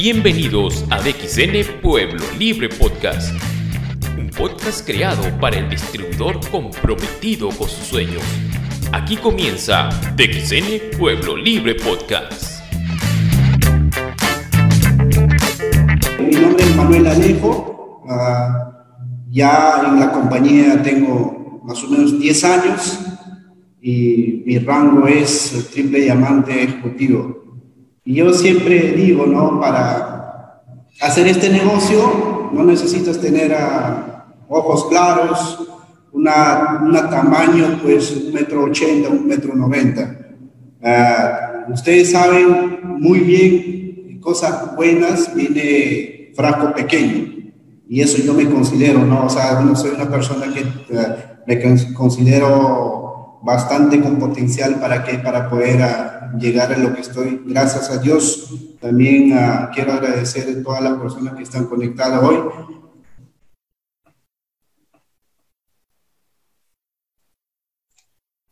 Bienvenidos a DXN Pueblo Libre Podcast, un podcast creado para el distribuidor comprometido con sus sueños. Aquí comienza DXN Pueblo Libre Podcast. Mi nombre es Manuel Alejo, ah, ya en la compañía tengo más o menos 10 años y mi rango es triple diamante ejecutivo. Y yo siempre digo, ¿no? Para hacer este negocio no necesitas tener ah, ojos claros, una, una, tamaño, pues, un metro ochenta, un metro noventa. Ah, ustedes saben muy bien, cosas buenas viene frasco pequeño. Y eso yo me considero, ¿no? O sea, no soy una persona que ah, me considero bastante con potencial para que para poder llegar a lo que estoy. Gracias a Dios. También ah, quiero agradecer a todas las personas que están conectadas hoy.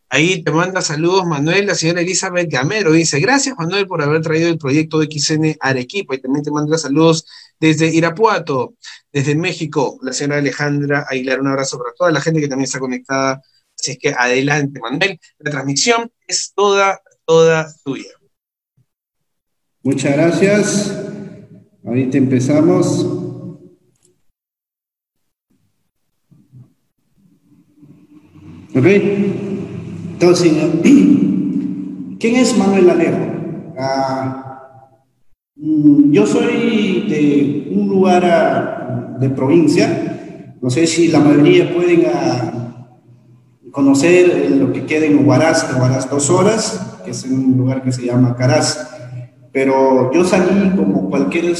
Ahí te manda saludos Manuel, la señora Elizabeth Gamero dice, gracias Manuel por haber traído el proyecto de XN Arequipa y también te manda saludos desde Irapuato, desde México, la señora Alejandra Aguilar, un abrazo para toda la gente que también está conectada Así que adelante, Manuel. La transmisión es toda, toda tuya. Muchas gracias. Ahorita empezamos. Ok. Entonces, ¿quién es Manuel Alejo? Ah, mm, yo soy de un lugar ah, de provincia. No sé si la mayoría pueden ah, conocer lo que queda en Huaraz, Huaraz dos horas, que es un lugar que se llama Caraz. Pero yo salí como cualquier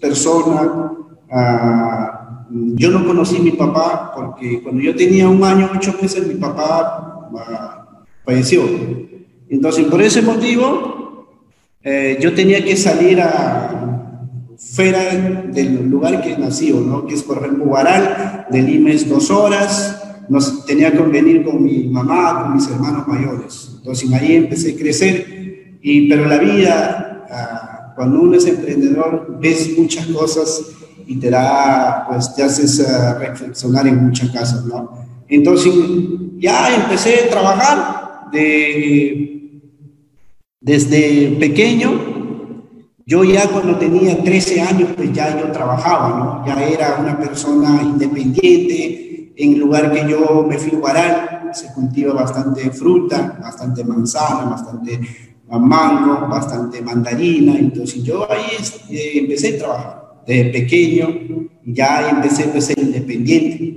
persona, ah, yo no conocí a mi papá porque cuando yo tenía un año, ocho meses, mi papá uh, falleció. Entonces, por ese motivo, eh, yo tenía que salir a, fuera del lugar que nací, ¿no? que es por ejemplo Huaral, de Lima es dos horas, nos tenía que venir con mi mamá, con mis hermanos mayores. Entonces ahí empecé a crecer, y, pero la vida, ah, cuando uno es emprendedor, ves muchas cosas y te da, pues te haces ah, reflexionar en muchas cosas, ¿no? Entonces ya empecé a trabajar de, desde pequeño. Yo ya cuando tenía 13 años, pues ya yo trabajaba, ¿no? Ya era una persona independiente, en lugar que yo me fui a se cultiva bastante fruta, bastante manzana, bastante mango, bastante mandarina. Entonces yo ahí eh, empecé a trabajar de pequeño, ya empecé a ser independiente.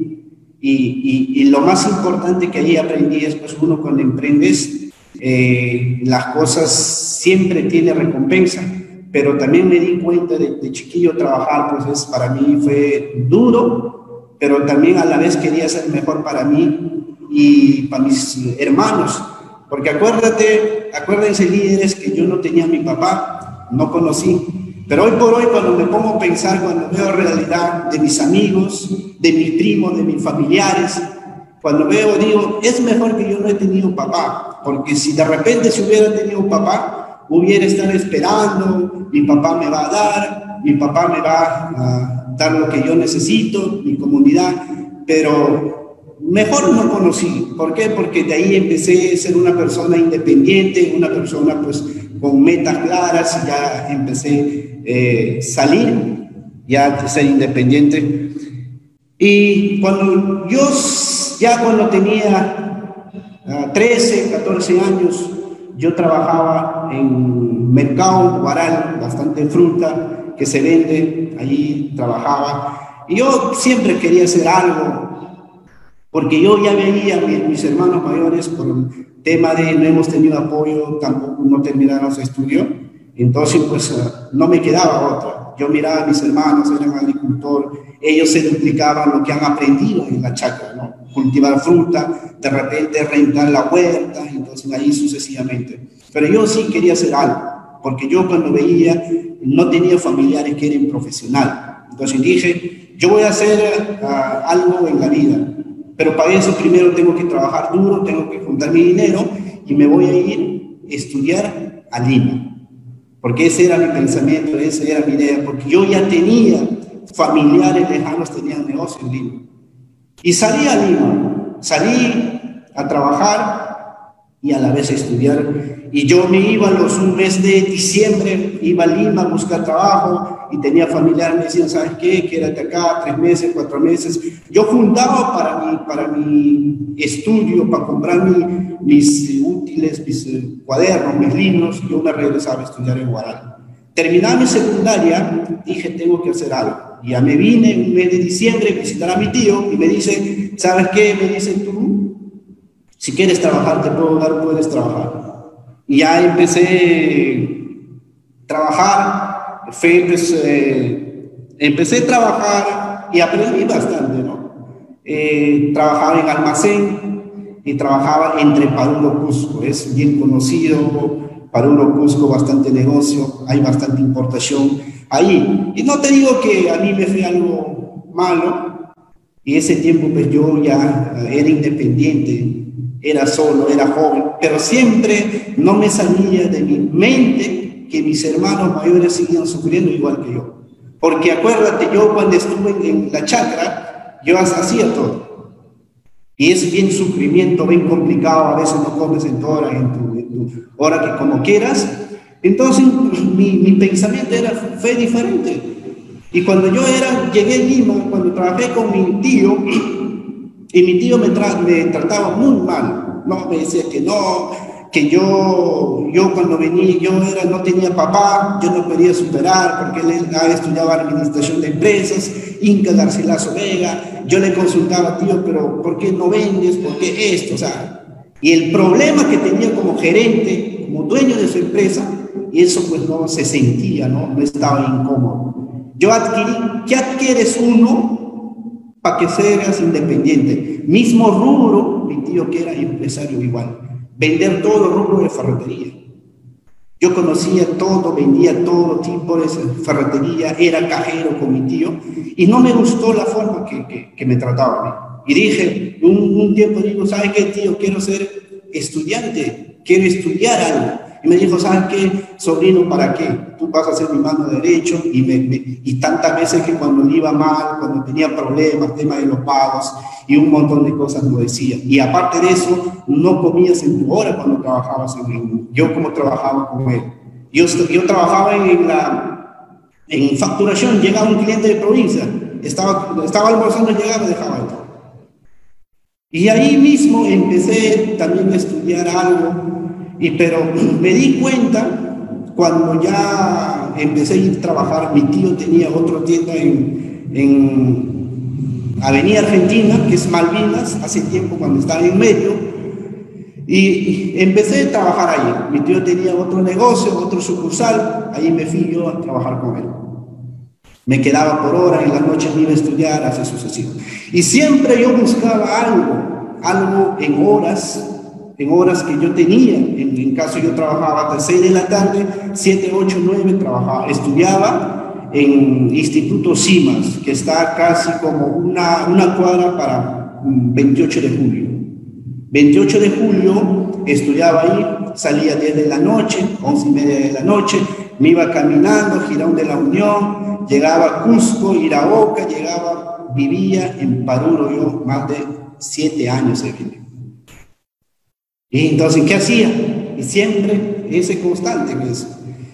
Y, y, lo más importante que ahí aprendí es, pues uno cuando emprendes, eh, las cosas siempre tiene recompensa, pero también me di cuenta de, de chiquillo trabajar, pues es, para mí fue duro, pero también a la vez quería ser mejor para mí y para mis hermanos. Porque acuérdate, acuérdense líderes que yo no tenía mi papá, no conocí. Pero hoy por hoy cuando me pongo a pensar, cuando veo realidad de mis amigos, de mis primos, de mis familiares, cuando veo, digo, es mejor que yo no he tenido papá, porque si de repente si hubiera tenido papá, hubiera estado esperando, mi papá me va a dar, mi papá me va a dar lo que yo necesito, mi comunidad, pero mejor no conocí. ¿Por qué? Porque de ahí empecé a ser una persona independiente, una persona pues con metas claras ya empecé a eh, salir, ya ser independiente. Y cuando yo, ya cuando tenía 13, ah, 14 años, yo trabajaba en mercado guaral, bastante fruta, que se vende, allí trabajaba. Y yo siempre quería hacer algo, porque yo ya veía a mis hermanos mayores por el tema de no hemos tenido apoyo, tampoco no terminaron su estudio, entonces pues eh, no me quedaba otra. Yo miraba a mis hermanos, eran agricultores, ellos se duplicaban lo que han aprendido en la chacra, ¿no? cultivar fruta, de repente rentar la huerta, entonces ahí sucesivamente. Pero yo sí quería hacer algo, porque yo cuando veía no tenía familiares que eran profesionales. Entonces dije, yo voy a hacer ah, algo en la vida, pero para eso primero tengo que trabajar duro, tengo que juntar mi dinero y me voy a ir a estudiar a Lima. porque ese era mi pensamiento, esa era mi idea, porque yo ya tenía familiares lejanos, tenían negocio en Lima. Y salí a Lima, salí a trabajar y a la vez a estudiar. Y yo me iba los un mes de diciembre, iba a Lima a buscar trabajo y tenía familiares, me decían, ¿sabes qué? Quédate acá tres meses, cuatro meses. Yo juntaba para mi, para mi estudio, para comprar mis útiles, mis eh, cuadernos, mis libros, yo me regresaba a estudiar en Guaral. Terminaba mi secundaria, dije, tengo que hacer algo. Ya me vine un mes de diciembre a visitar a mi tío y me dice, ¿sabes qué? Me dice, tú si quieres trabajar, te puedo dar, puedes trabajar. Y ya empecé a trabajar, pues, eh, empecé a trabajar y aprendí bastante, ¿no? Eh, trabajaba en almacén y trabajaba entre Paruro Cusco, es bien conocido, Paruro Cusco, bastante negocio, hay bastante importación ahí. Y no te digo que a mí me fue algo malo, y ese tiempo pues yo ya era independiente, era solo, era joven, pero siempre no me salía de mi mente que mis hermanos mayores seguían sufriendo igual que yo. Porque acuérdate, yo cuando estuve en la chacra, yo hacía todo. Y es bien sufrimiento, bien complicado, a veces no comes en tu hora, en tu, hora que como quieras. Entonces mi, mi pensamiento era, fue diferente. Y cuando yo era, llegué a Lima, cuando trabajé con mi tío, y mi tío me, me trataba muy mal, no, me decía que no, que yo, yo cuando venía, yo era, no tenía papá, yo no podía superar porque él estudiaba administración de empresas, Inca Garcilaso Vega, yo le consultaba, tío, pero ¿por qué no vendes? ¿Por qué esto? O sea, y el problema que tenía como gerente, como dueño de su empresa, y eso pues no se sentía, ¿no? No estaba incómodo. Yo adquirí, ¿qué adquieres uno para que seas independiente. Mismo rubro, mi tío que era empresario igual, vender todo rubro de ferretería. Yo conocía todo, vendía todo tipo de ferretería, era cajero con mi tío y no me gustó la forma que, me trataba. Y dije, un, un tiempo digo, ¿sabes qué, tío? Quiero ser estudiante, quiero estudiar algo. Y me dijo, ¿sabes qué, sobrino, para qué? Tú vas a ser mi mano derecho. Y, me, y tantas veces que cuando le iba mal, cuando tenía problemas, tema de los pagos y un montón de cosas lo decía. Y aparte de eso, no comías en tu hora cuando trabajabas en Yo como trabajaba con él. Yo, yo trabajaba en, la, en facturación, llegaba un cliente de provincia, estaba, estaba almorzando, llegaba y dejaba todo. Y ahí mismo empecé también a estudiar algo y, pero me di cuenta cuando ya empecé a ir a trabajar, mi tío tenía otra tienda en, en Avenida Argentina, que es Malvinas, hace tiempo cuando estaba en medio, y empecé a trabajar ahí. Mi tío tenía otro negocio, otro sucursal, ahí me fui yo a trabajar con él. Me quedaba por hora, en las noches me iba a estudiar, así sucesivo. Y siempre yo buscaba algo, algo en horas en horas que yo tenía, en, caso yo trabajaba hasta 6 de la tarde, 7, 8, 9 trabajaba, estudiaba en Instituto CIMAS, que está casi como una, una cuadra para 28 de julio. 28 de julio estudiaba ahí, salía 10 de la noche, 11 y media de la noche, me iba caminando, Girón de la Unión, llegaba a Cusco, Iraoca, llegaba, vivía en Paruro yo más de 7 años. Y entonces, ¿qué hacía? Y siempre ese constante en eso.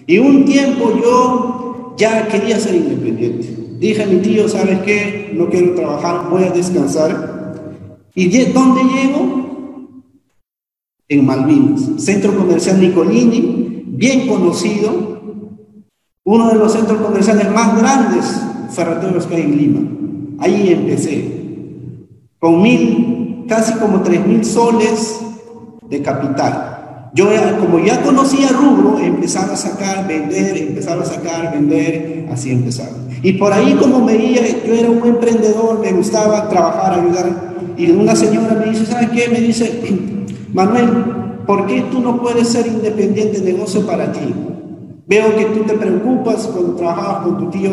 Y un tiempo yo ya quería ser independiente. Dije a mi tío, ¿sabes qué? No quiero trabajar, voy a descansar. ¿Y dónde llego? En Malvinas, Centro Comercial Nicolini, bien conocido, uno de los centros comerciales más grandes ferreteros que hay en Lima. Ahí empecé, con mil, casi como tres mil soles de capital. Yo, como ya conocía rubro, empezaba a sacar, vender, empezaba a sacar, vender, así empezaba. Y por ahí como veía, yo era un emprendedor, me gustaba trabajar, ayudar. Y una señora me dice, ¿sabes qué? Me dice, Manuel, ¿por qué tú no puedes ser independiente de negocio para ti? Veo que tú te preocupas cuando trabajabas con tu tío,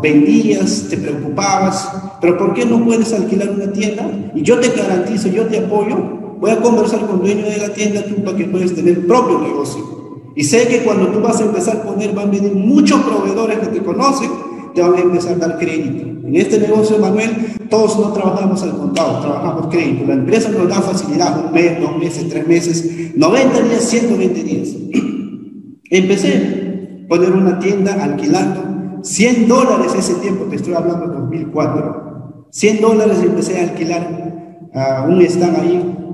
vendías, te preocupabas, pero ¿por qué no puedes alquilar una tienda? Y yo te garantizo, yo te apoyo voy a conversar con el dueño de la tienda tú para que puedas tener propio negocio. Y sé que cuando tú vas a empezar a poner, van a venir muchos proveedores que te conocen, te van a empezar a dar crédito. En este negocio, Manuel, todos no trabajamos al contado, trabajamos crédito. La empresa nos da facilidad, un mes, dos meses, tres meses, 90 días, 120 días. Empecé a poner una tienda alquilando 100 dólares ese tiempo, te estoy hablando de 2004. 100 dólares empecé a alquilar uh, un stand ahí.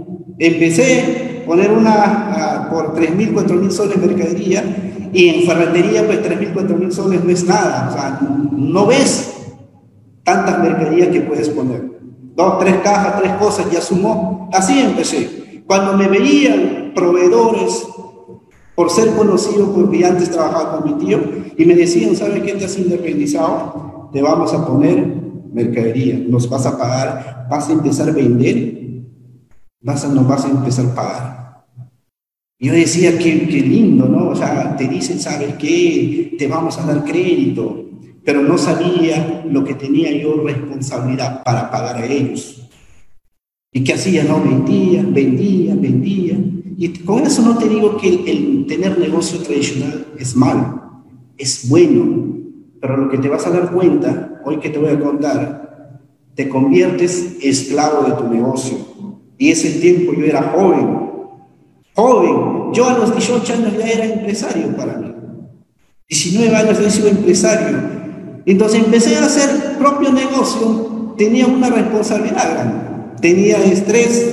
Empecé a poner una uh, por 3 mil, 4 mil soles mercadería y en ferretería pues 3 mil, 4 mil soles no es nada. O sea, no ves tantas mercaderías que puedes poner. Dos, tres cajas, tres cosas, ya sumó. Así empecé. Cuando me veían proveedores por ser conocido, porque antes trabajaba con mi tío, y me decían, ¿sabes qué? Te has independizado, te vamos a poner mercadería, nos vas a pagar, vas a empezar a vender, vas a, nos vas a empezar a pagar. Yo decía, qué, qué lindo, ¿no? O sea, te dicen, ¿sabes qué? Te vamos a dar crédito, pero no sabía lo que tenía yo responsabilidad para pagar a ellos. ¿Y qué hacía? No, vendía, vendía, vendía. Y con eso no te digo que el, tener negocio tradicional es malo, es bueno, pero lo que te vas a dar cuenta, hoy que te voy a contar, te conviertes esclavo de tu negocio. Y ese tiempo yo era joven, joven, yo a los 18 años ya era empresario para mí. 19 años he sido empresario. Entonces empecé a hacer propio negocio, tenía una responsabilidad grande, tenía estrés,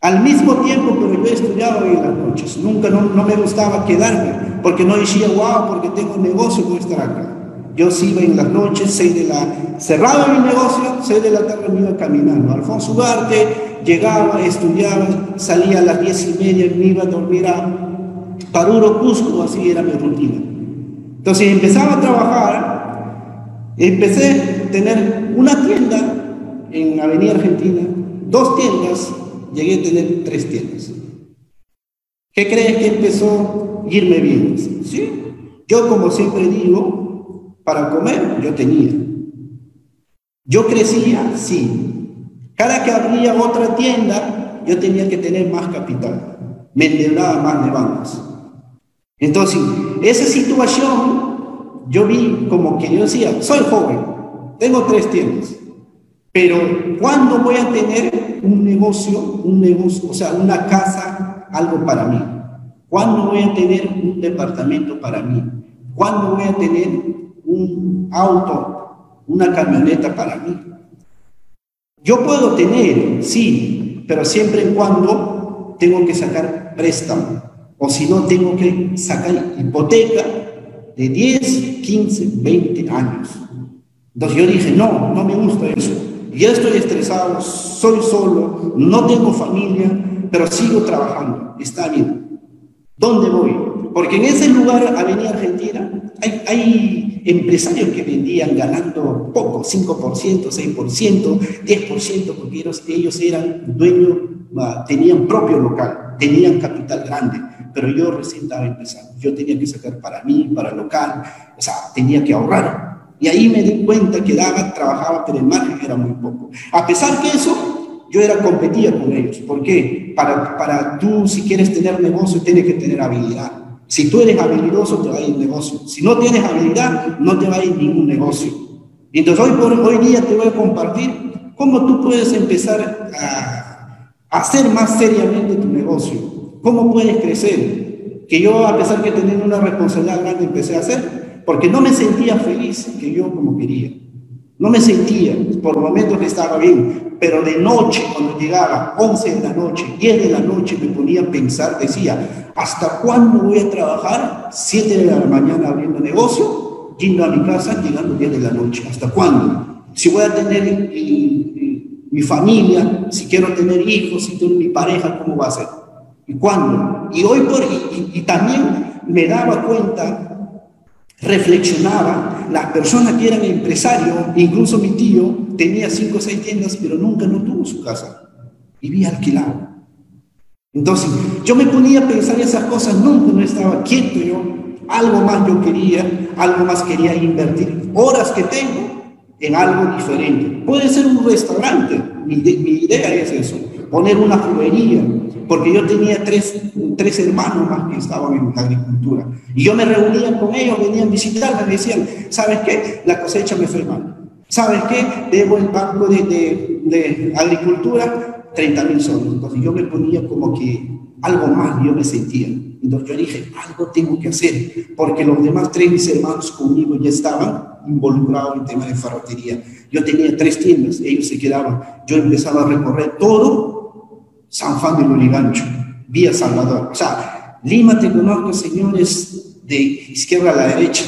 al mismo tiempo, pero yo estudiaba en las noches. Nunca, no, no, me gustaba quedarme, porque no decía, wow, porque tengo un negocio, voy a estar acá. Yo sí iba en las noches, seis de la... Cerraba mi negocio, seis de la tarde me iba caminando. Alfonso Ugarte, llegaba, estudiaba, salía a las diez y media, me iba a dormir a Paruro, Cusco, así era mi rutina. Entonces empezaba a trabajar, empecé a tener una tienda en Avenida Argentina, dos tiendas, llegué a tener tres tiendas. ¿Qué crees que empezó a irme bien? ¿Sí? Yo, como siempre digo, para comer yo tenía. Yo crecía, sí. Cada que abría otra tienda, yo tenía que tener más capital. Me endeudaba más de bancos. Entonces, esa situación, yo vi como que yo decía, soy joven, tengo tres tiendas, pero ¿cuándo voy a tener un negocio, un negocio, o sea, una casa, algo para mí? ¿Cuándo voy a tener un departamento para mí? ¿Cuándo voy a tener un auto, una camioneta para mí? Yo puedo tener, sí, pero siempre y cuando tengo que sacar préstamo, o si no, tengo que sacar hipoteca de 10, 15, 20 años. Entonces yo dije, no, no me gusta eso ya estoy estresado, soy solo, no tengo familia, pero sigo trabajando, está bien. ¿Dónde voy? Porque en ese lugar, Avenida Argentina, hay, hay empresarios que vendían ganando poco, 5%, 6%, 10%, porque ellos, ellos eran dueños, tenían propio local, tenían capital grande, pero yo recién estaba empezando. Yo tenía que sacar para mí, para local, o sea, tenía que ahorrar. Y ahí me di cuenta que daba, trabajaba, pero el margen era muy poco. A pesar que eso, yo era competía con ellos. ¿Por qué? Para, para tú, si quieres tener negocio, tienes que tener habilidad. Si tú eres habilidoso, te va a ir negocio. Si no tienes habilidad, no te va a ir ningún negocio. Entonces hoy, por, hoy día te voy a compartir cómo tú puedes empezar a, hacer más seriamente tu negocio. Cómo puedes crecer. Que yo, a pesar que tenía una responsabilidad grande, empecé a hacer porque no me sentía feliz que yo como quería. No me sentía, por momentos estaba bien, pero de noche, cuando llegaba 11 de la noche, 10 de la noche, me ponía a pensar, decía, ¿hasta cuándo voy a trabajar? 7 de la mañana abriendo negocio, yendo a mi casa, llegando 10 de la noche. ¿Hasta cuándo? Si voy a tener mi familia, si quiero tener hijos, si tengo mi pareja, ¿cómo va a ser? ¿Y cuándo? Y hoy por, y también me daba cuenta reflexionaba, las personas que eran empresarios, incluso mi tío, tenía cinco o seis tiendas, pero nunca no tuvo su casa, vivía alquilado. Entonces, yo me ponía a pensar esas cosas, nunca no estaba quieto yo, algo más yo quería, algo más quería invertir, horas que tengo en algo diferente. Puede ser un restaurante, mi, idea es eso, poner una juguería, porque yo tenía tres, tres hermanos más que estaban en la agricultura. Y yo me reunía con ellos, venían a visitarme, me decían, ¿sabes qué? La cosecha me fue mal. ¿Sabes qué? Debo el banco de, de, de agricultura 30 mil soles. Entonces yo me ponía como que algo mal yo me sentía. Entonces yo dije, algo tengo que hacer, porque los demás tres mis hermanos conmigo ya estaban involucrados en tema de ferretería. Yo tenía tres tiendas, ellos se quedaban. Yo empezaba a recorrer todo San Juan de Lurigancho, vía Salvador. O sea, Lima te conozco, señores, de izquierda a la derecha.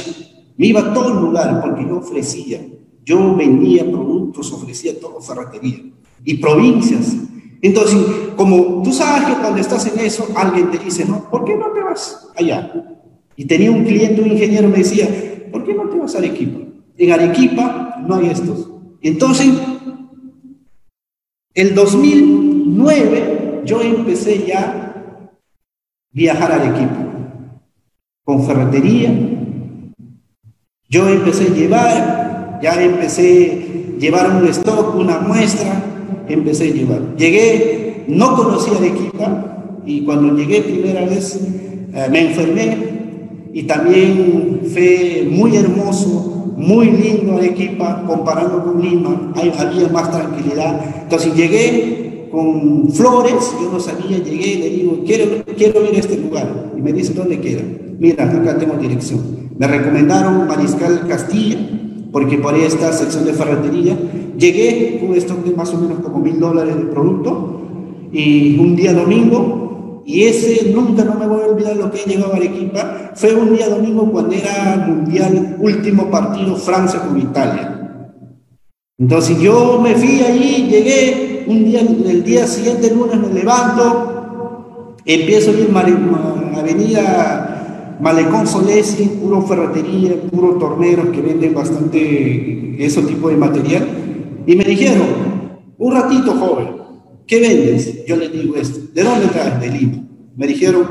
Me iba a todo el lugar porque yo ofrecía, yo vendía productos, ofrecía todo ferretería. Y provincias, entonces, como tú sabes que cuando estás en eso, alguien te dice, no, ¿por qué no te vas allá? Y tenía un cliente, un ingeniero, me decía, ¿por qué no te vas a Arequipa? En Arequipa no hay estos. Entonces, el 2009 yo empecé ya a viajar a Arequipa con ferretería. Yo empecé a llevar, ya empecé a llevar un stock, una muestra, empecé a llevar. Llegué, no conocía Arequipa y cuando llegué primera vez eh, me enfermé y también fue muy hermoso, muy lindo Arequipa comparando con Lima, Ahí había más tranquilidad. Entonces llegué con flores, yo no sabía, llegué y le digo, quiero, quiero ir a este lugar. Y me dice, ¿dónde queda? Mira, acá tengo dirección. Me recomendaron Mariscal Castilla, porque por está sección de ferretería. Llegué con esto de más o menos como mil dólares de producto y un día domingo, y ese nunca no me voy a olvidar lo que he llegado a Arequipa, fue un día domingo cuando era mundial, último partido Francia con Italia. Entonces yo me fui allí, llegué, un día, el día siguiente, lunes, me levanto, empiezo a ir a Avenida Malecón Solesi, puro ferretería, puro torneros que venden bastante ese tipo de material. Y me dijeron, un ratito joven, ¿qué vendes? Yo le digo esto, ¿de dónde traes? De Lima. Me dijeron,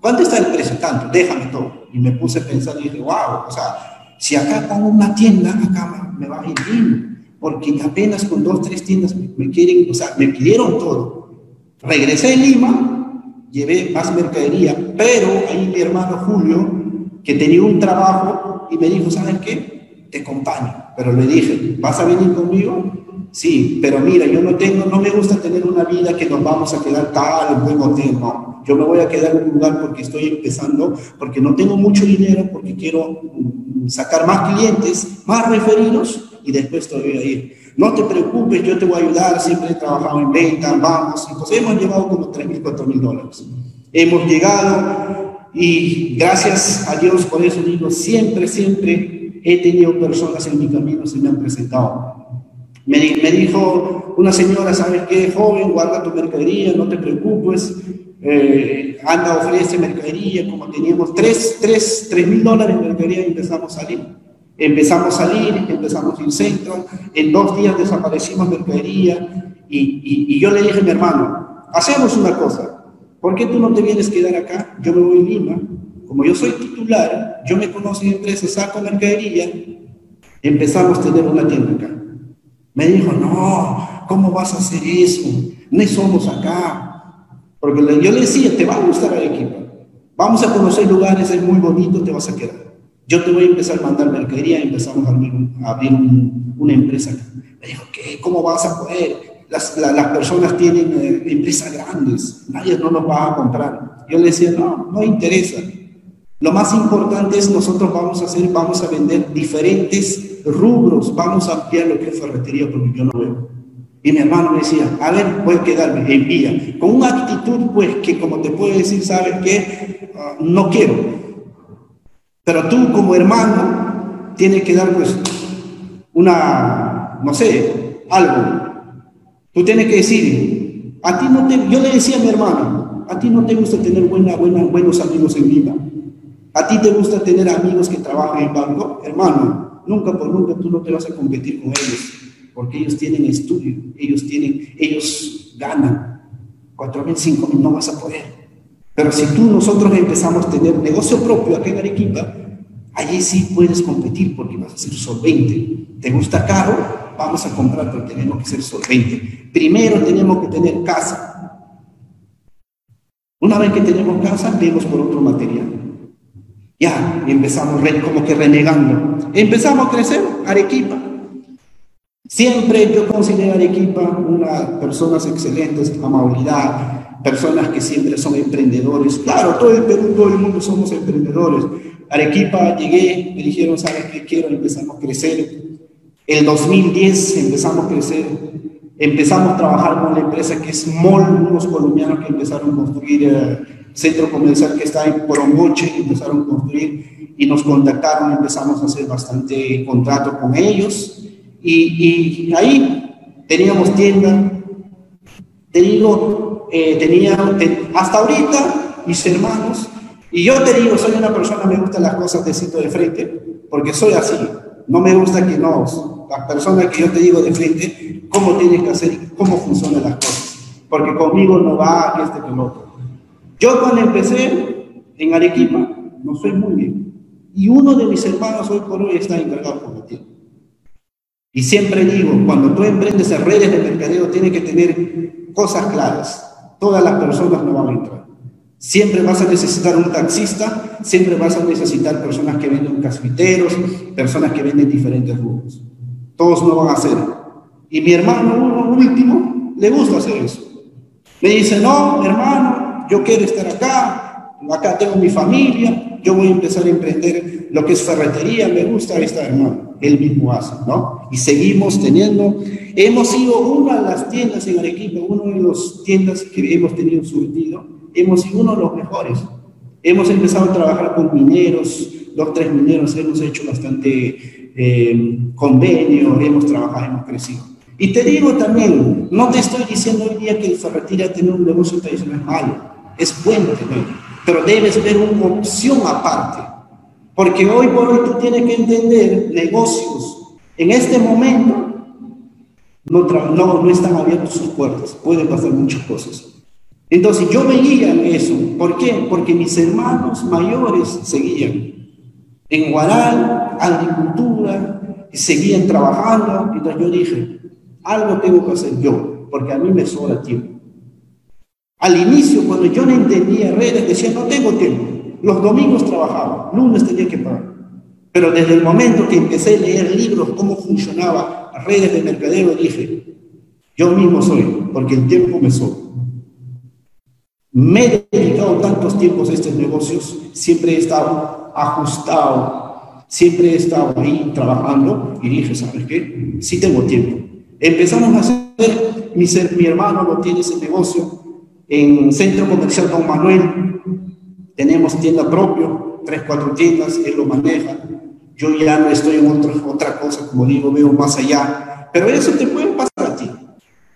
¿cuánto está el precio? Tanto, déjame todo. Y me puse a pensar y dije, wow, o sea, si acá pongo una tienda, acá me va a ir bien. Porque apenas con dos, tres tiendas me quieren, o sea, me pidieron todo. Regresé a Lima, llevé más mercadería, pero ahí mi hermano Julio, que tenía un trabajo, y me dijo, ¿sabes qué? Te acompaño. Pero le dije, ¿vas a venir conmigo? Sí, pero mira, yo no tengo, no me gusta tener una vida que nos vamos a quedar tal en buen hotel, no. Yo me voy a quedar en un lugar porque estoy empezando, porque no tengo mucho dinero, porque quiero mm, sacar más clientes, más referidos y después te voy a ir. No te preocupes, yo te voy a ayudar, siempre he trabajado en venta, vamos. Entonces hemos llevado como 3 mil, 4 mil dólares. Hemos llegado y gracias a Dios por eso digo, siempre, siempre he tenido personas en mi camino que me han presentado. Me, me, dijo una señora, ¿sabes qué? Joven, guarda tu mercadería, no te preocupes. Eh, ofrece mercadería, como teníamos 3 mil dólares en mercadería y empezamos a salir. Empezamos a salir, empezamos en centro, en dos días desaparecimos mercadería y, y, yo le dije a mi hermano, hacemos una cosa, ¿por qué tú no te vienes a quedar acá? Yo me voy a Lima, como yo soy titular, yo me conozco en empresa, saco mercadería, empezamos a tener una tienda acá. Me dijo, no, ¿cómo vas a hacer eso? No somos acá. Porque yo le decía, te va a gustar el equipo. Vamos a conocer lugares, es muy bonito, te vas a quedar yo te voy a empezar a mandar mercadería empezamos a abrir, abrir una empresa. Me dijo, ¿qué? ¿Cómo vas a poder? Las, las personas tienen eh, empresas grandes, nadie no nos va a comprar. Yo le decía, no, no interesa. Lo más importante es nosotros vamos a hacer, vamos a vender diferentes rubros, vamos a ampliar lo que es ferretería porque yo no veo. Y mi hermano me decía, a ver, puedes quedarme, envía. Con una actitud, pues, que como te puedo decir, ¿sabes qué? Ah, no quiero. Pero tú como hermano tienes que dar pues una, no sé, algo. Tú tienes que decir, a ti no te, yo le decía a mi hermano, a ti no te gusta tener buena, buena, buenos amigos en vida. A ti te gusta tener amigos que trabajan en banco, hermano, nunca por nunca tú no te vas a competir con ellos, porque ellos tienen estudio, ellos tienen, ellos ganan. Cuatro mil, cinco mil no vas a poder. Pero si tú, nosotros empezamos a tener negocio propio aquí en Arequipa, allí sí puedes competir porque vas a ser solvente. ¿Te gusta caro? Vamos a comprar, pero tenemos que ser solvente. Primero tenemos que tener casa. Una vez que tenemos casa, vemos por otro material. Ya, empezamos como que renegando. Empezamos a crecer, Arequipa. Siempre yo considero Arequipa una personas excelentes, amabilidad, personas que siempre son emprendedores. Claro, todo el Perú, todo el mundo somos emprendedores. Arequipa llegué, me dijeron, ¿sabes qué quiero? Empezamos a crecer. El 2010 empezamos a crecer. Empezamos a trabajar con la empresa que es MOL, unos colombianos que empezaron a construir eh, centro comercial que está en Poromboche, empezaron a construir y nos contactaron, empezamos a hacer bastante contrato con ellos y, ahí teníamos tienda. Te digo, eh, tenía, hasta ahorita mis hermanos, y yo te digo, soy una persona, me gustan las cosas de cito de frente, porque soy así. No me gusta que no, las personas que yo te digo de frente, cómo tienes que hacer y cómo funcionan las cosas. Porque conmigo no va que este otro. Yo cuando empecé en Arequipa, no soy muy bien. Y uno de mis hermanos hoy por hoy está encargado por tiempo. Y siempre digo, cuando tú emprendes en redes de mercadeo, tienes que tener cosas claras. Todas las personas no van a entrar. Siempre vas a necesitar un taxista, siempre vas a necesitar personas que venden casviteros, personas que venden diferentes rubros. Todos no van a hacer. Y mi hermano, último, le gusta hacer eso. Me dice, no, hermano, yo quiero estar acá, acá tengo mi familia, yo voy a empezar a emprender lo que es ferretería, me gusta esta hermano, él mismo hace, ¿no? Y seguimos teniendo, hemos ido una de las tiendas en Arequipa, una de las tiendas que hemos tenido surtido, hemos sido uno de los mejores. Hemos empezado a trabajar con mineros, dos, tres mineros, hemos hecho bastante eh, convenio, hemos trabajado, hemos crecido. Y te digo también, no te estoy diciendo hoy día que el ferretería tiene un negocio tradicional malo, es bueno tenerlo pero debes ver una opción aparte. Porque hoy por hoy tú tienes que entender negocios. En este momento no, están abiertos sus puertas, pueden pasar muchas cosas. Entonces yo veía eso. ¿Por qué? Porque mis hermanos mayores seguían en Guaral, agricultura, seguían trabajando. Entonces yo dije, algo tengo que hacer yo, porque a mí me sobra tiempo. Al inicio, cuando yo no entendía redes, decía, no tengo tiempo. Los domingos trabajaba, lunes tenía que pagar. Pero desde el momento que empecé a leer libros, cómo funcionaba redes de mercadeo, dije, yo mismo soy, porque el tiempo me sobra. Me he dedicado tantos tiempos a estos negocios, siempre he estado ajustado, siempre he estado ahí trabajando y dije, ¿sabes qué? Sí tengo tiempo. Empezamos a hacer, mi, mi hermano lo tiene ese negocio, en Centro Comercial Don Manuel tenemos tienda propio, tres, cuatro tiendas, él lo maneja. Yo ya no estoy en otra, otra cosa, como digo, veo más allá. Pero eso te puede pasar a ti.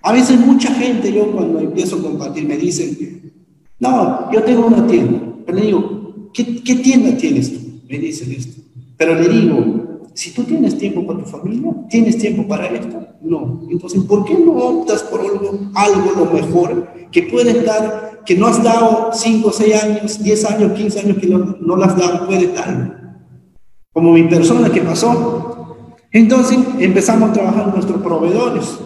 A veces mucha gente, yo cuando empiezo a compartir, me dicen, no, yo tengo una tienda. Pero le digo, ¿qué, qué tienda tienes tú? Me dicen esto. Pero le digo, si tú tienes tiempo para tu familia, ¿tienes tiempo para esto? No. Entonces, ¿por qué no optas por algo, algo lo mejor que puedes dar, que no has dado 5, 6 años, 10 años, 15 años que no, no las has dado, puedes dar? Como mi persona que pasó. Entonces empezamos a trabajar nuestros proveedores.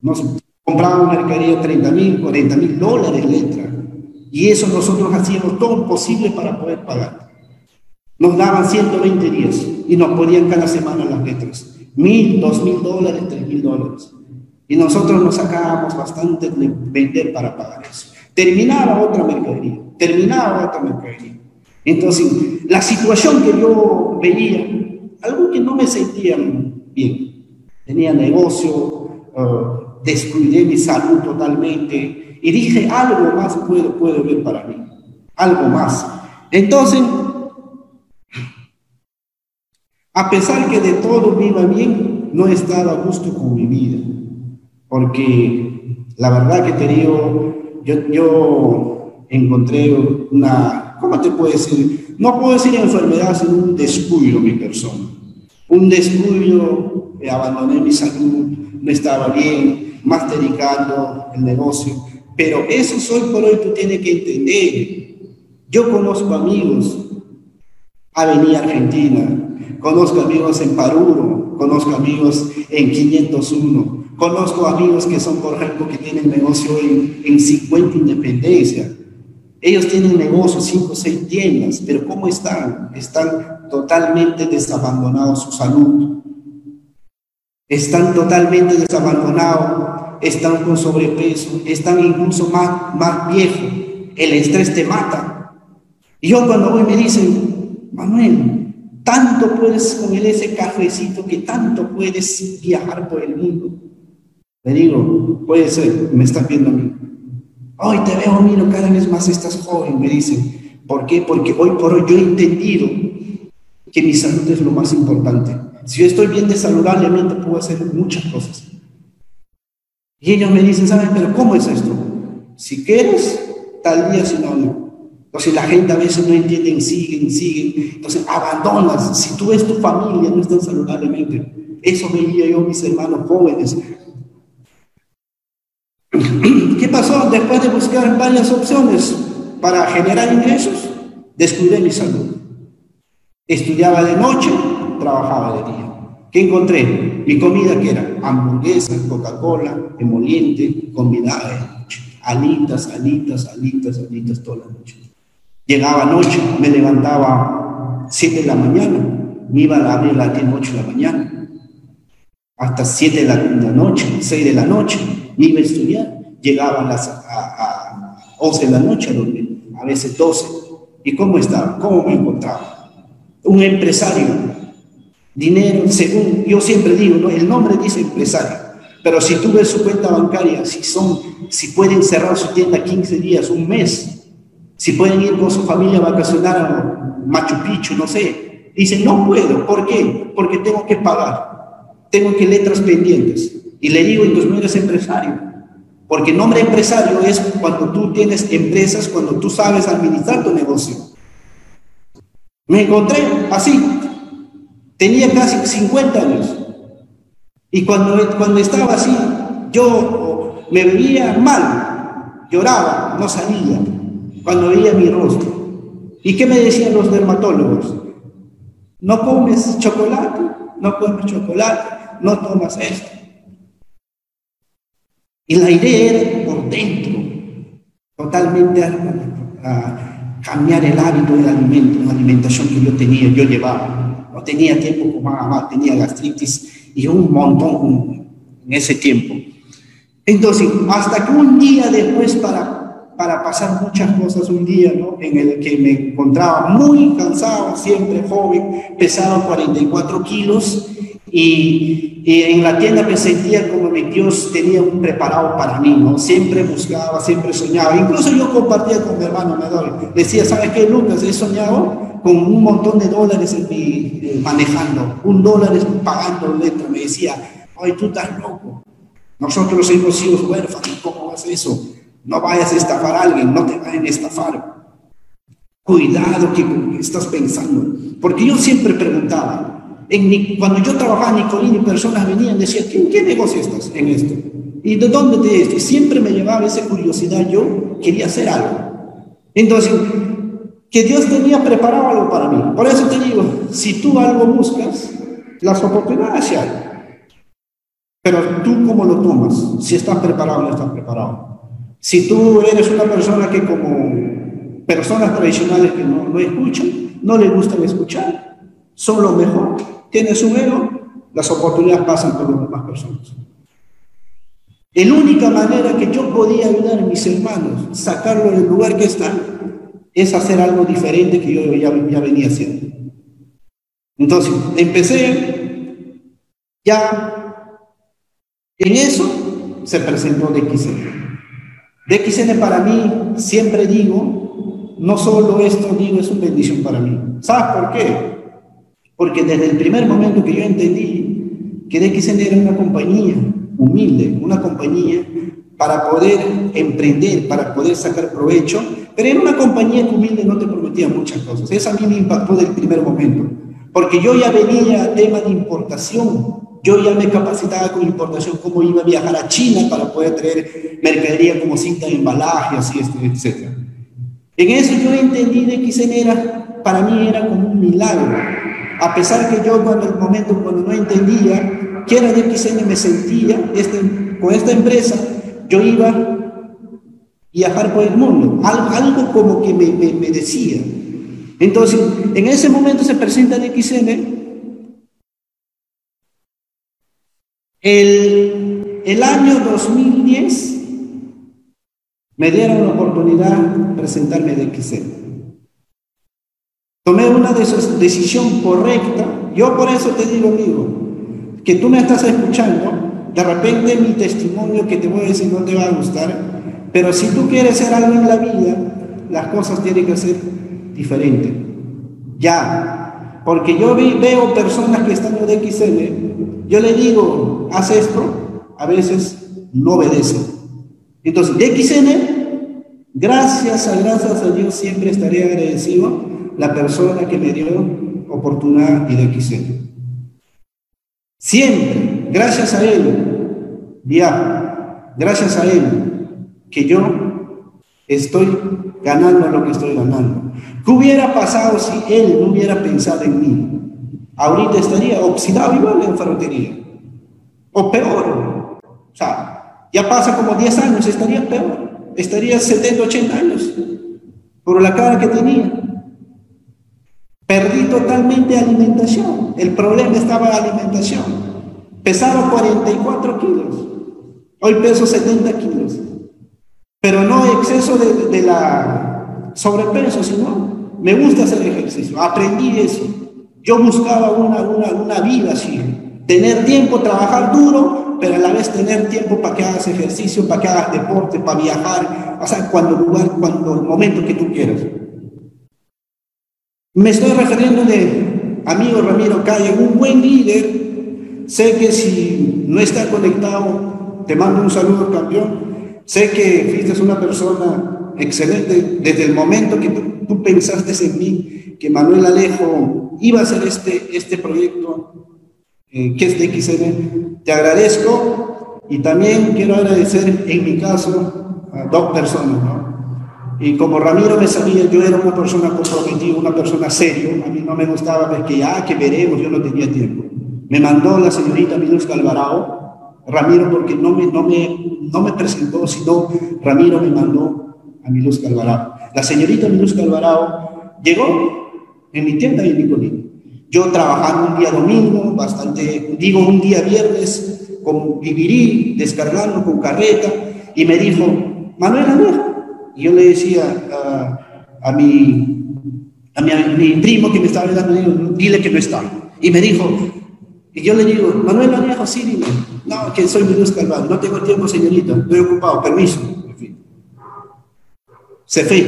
Nos compraban mercadería 30 mil, 40 mil dólares letra. Y eso nosotros hacíamos todo lo posible para poder pagar. Nos daban 120 días y nos ponían cada semana las letras. Mil, dos mil dólares, tres mil dólares. Y nosotros nos sacábamos bastante de vender para pagar eso. Terminaba otra mercadería, terminaba otra mercadería. Entonces, la situación que yo veía, algo que no me sentía bien. Tenía negocio, uh, descuidé mi salud totalmente y dije, algo más puedo, puedo ver para mí, algo más. Entonces, a pesar que de todo me iba bien, no estaba a gusto con mi vida. Porque la verdad que te digo, yo, encontré una, ¿cómo te puedo decir? No puedo decir enfermedad, sino un descuido mi persona. Un descuido, eh, abandoné mi salud, no estaba bien, más dedicando el negocio. Pero eso hoy por hoy tú tienes que entender. Yo conozco amigos, Avenida Argentina, conozco amigos en Paruro, conozco amigos en 501, Conozco amigos que son, por ejemplo, que tienen negocio en, en 50 Independencia. Ellos tienen negocios, cinco o seis tiendas, pero ¿cómo están? Están totalmente desabandonados su salud. Están totalmente desabandonados, están con sobrepeso, están incluso más, más viejos. El estrés te mata. Y yo cuando voy me dicen, Manuel, tanto puedes con ese cafecito que tanto puedes viajar por el mundo. Le digo, puede ser, me estás viendo a mí. Hoy te veo, miro, cada vez más estás joven, me dicen. ¿Por qué? Porque hoy por hoy yo he entendido que mi salud es lo más importante. Si yo estoy bien de saludablemente, puedo hacer muchas cosas. Y ellos me dicen, ¿saben? Pero ¿cómo es esto? Si quieres, tal día, si no, no. Entonces la gente a veces no entiende, siguen, siguen. Entonces abandonas. Si tú ves tu familia, no están saludablemente. Eso veía yo mis hermanos jóvenes. ¿Qué pasó? Después de buscar varias opciones para generar ingresos, descuidé mi salud. Estudiaba de noche, trabajaba de día. ¿Qué encontré? Mi comida que era hamburguesa, Coca-Cola, emoliente, combinada de noche. Alitas, alitas, alitas, alitas toda la noche. Llegaba noche, me levantaba 7 de la mañana, me iba a abrir la tienda 8 de la mañana, hasta 7 de la, noche, 6 de la noche, me iba a estudiar. Llegaba a las a, 11 de la noche a dormir, a veces 12. ¿Y cómo estaba? ¿Cómo me encontraba? Un empresario, dinero, según yo siempre digo, ¿no? el nombre dice empresario, pero si tú ves su cuenta bancaria, si son, si pueden cerrar su tienda 15 días, un mes, si pueden ir con su familia a vacacionar a Machu Picchu, no sé. Dicen, no puedo. ¿Por qué? Porque tengo que pagar. Tengo que letras pendientes. Y le digo, entonces no eres empresario. Porque nombre empresario es cuando tú tienes empresas, cuando tú sabes administrar tu negocio. Me encontré así. Tenía casi 50 años. Y cuando, cuando estaba así, yo me veía mal, lloraba, no salía cuando veía mi rostro. ¿Y qué me decían los dermatólogos? No comes chocolate, no comes chocolate, no tomas esto. Y la idea era por dentro, totalmente a, cambiar el hábito del alimento, una alimentación que yo tenía, yo llevaba. No tenía tiempo con mamá, tenía gastritis y un montón en ese tiempo. Entonces, hasta que un día después para para pasar muchas cosas un día, ¿no? En el que me encontraba muy cansado, siempre joven, pesaba 44 kilos y, en la tienda me sentía como mi Dios tenía un preparado para mí, ¿no? Siempre buscaba, siempre soñaba. Incluso yo compartía con mi hermano Medor. Decía, ¿sabes qué, Lucas? He soñado con un montón de dólares en mi, eh, manejando, un dólar pagando letra. Me decía, ay, tú estás loco. Nosotros hemos sido huérfanos, ¿cómo vas eso? No vayas a estafar a alguien, no te vayan a estafar. Cuidado que estás pensando. Porque yo siempre preguntaba, cuando yo trabajaba en Nicolini, personas venían y decían, ¿qué, qué negocio estás en esto? ¿Y de dónde te es? Y siempre me llevaba esa curiosidad, yo quería hacer algo. Entonces, que Dios tenía preparado algo para mí. Por eso te digo, si tú algo buscas, las oportunidades hay. Pero tú cómo lo tomas, si estás preparado o no estás preparado. Si tú eres una persona que como personas tradicionales que no, no escuchan, no le gustan escuchar, son lo mejor, tienes un ego, las oportunidades pasan por las demás personas. La única manera que yo podía ayudar a mis hermanos, sacarlo del lugar que están, es hacer algo diferente que yo ya, ya venía haciendo. Entonces, empecé ya en eso se presentó DXL. DXN para mí, siempre digo, no solo esto digo, es una bendición para mí. ¿Sabes por qué? Porque desde el primer momento que yo entendí que DXN era una compañía humilde, una compañía para poder emprender, para poder sacar provecho, pero era una compañía que humilde no te prometía muchas cosas. Eso a mí me impactó del primer momento, porque yo ya venía a tema de importación yo ya me capacitaba con importación, cómo iba a viajar a China para poder traer mercadería como cinta de embalaje, así, este, etc. En eso yo entendí de que era, para mí era como un milagro. A pesar que yo cuando el momento cuando no entendía qué era de XN me sentía este, con esta empresa, yo iba viajar por el mundo, algo, algo como que me, me, decía. Entonces, en ese momento se presenta el XN. El, el año 2010 me dieron la oportunidad de presentarme de XN. Tomé una decisión correcta. Yo por eso te digo, amigo, que tú me estás escuchando, de repente mi testimonio que te voy a decir no te va a gustar, pero si tú quieres ser algo en la vida, las cosas tienen que ser diferentes. Ya, porque yo veo personas que están en XL, yo le digo, haz esto, a veces no obedecen. Entonces, XN, gracias a, gracias a Dios, siempre estaré agradecido la persona que me dio oportunidad y de XN. Siempre, gracias a Él, ya, gracias a Él, que yo estoy ganando lo que estoy ganando. ¿Qué hubiera pasado si Él no hubiera pensado en mí? Ahorita estaría oxidado igual en ferretería. O peor. O sea, ya pasa como 10 años, estaría peor. Estaría 70, 80 años. Por la cara que tenía. Perdí totalmente alimentación. El problema estaba en la alimentación. Pesaba 44 kilos. Hoy peso 70 kilos. Pero no exceso de, la sobrepeso, sino me gusta hacer ejercicio. Aprendí eso. Yo buscaba una, una, una vida así. Tener tiempo, trabajar duro, pero a la vez tener tiempo para que hagas ejercicio, para que hagas deporte, para viajar, o sea, cuando lugar, cuando el momento que tú quieras. Me estoy refiriendo de amigo Ramiro Calle, un buen líder. Sé que si no está conectado, te mando un saludo, campeón. Sé que fuiste una persona excelente desde el momento que tú, pensaste en mí, que Manuel Alejo iba a hacer este, este proyecto eh, que es de XN. Te agradezco y también quiero agradecer en mi caso a dos personas, ¿no? Y como Ramiro me sabía, yo era una persona comprometida, una persona seria, a mí no me gustaba ver que ya, que veremos, yo no tenía tiempo. Me mandó la señorita Milus Calvarao, Ramiro porque no me, no, me, no me presentó, sino Ramiro me mandó a Milus Calvarao. La señorita Milus Calvarao llegó en mi tienda y en mi colina. Yo trabajando un día domingo, bastante, digo un día viernes, con Vivirí, descargando con carreta, y me dijo, Manuel Alejo, y yo le decía a, mi, a mi, primo que me estaba ayudando, dile que no está. Y me dijo, y yo le digo, Manuel Anejo, sí, dime. No, que soy Luz Calvado, no tengo tiempo, señorita, estoy ocupado, permiso. Se fue.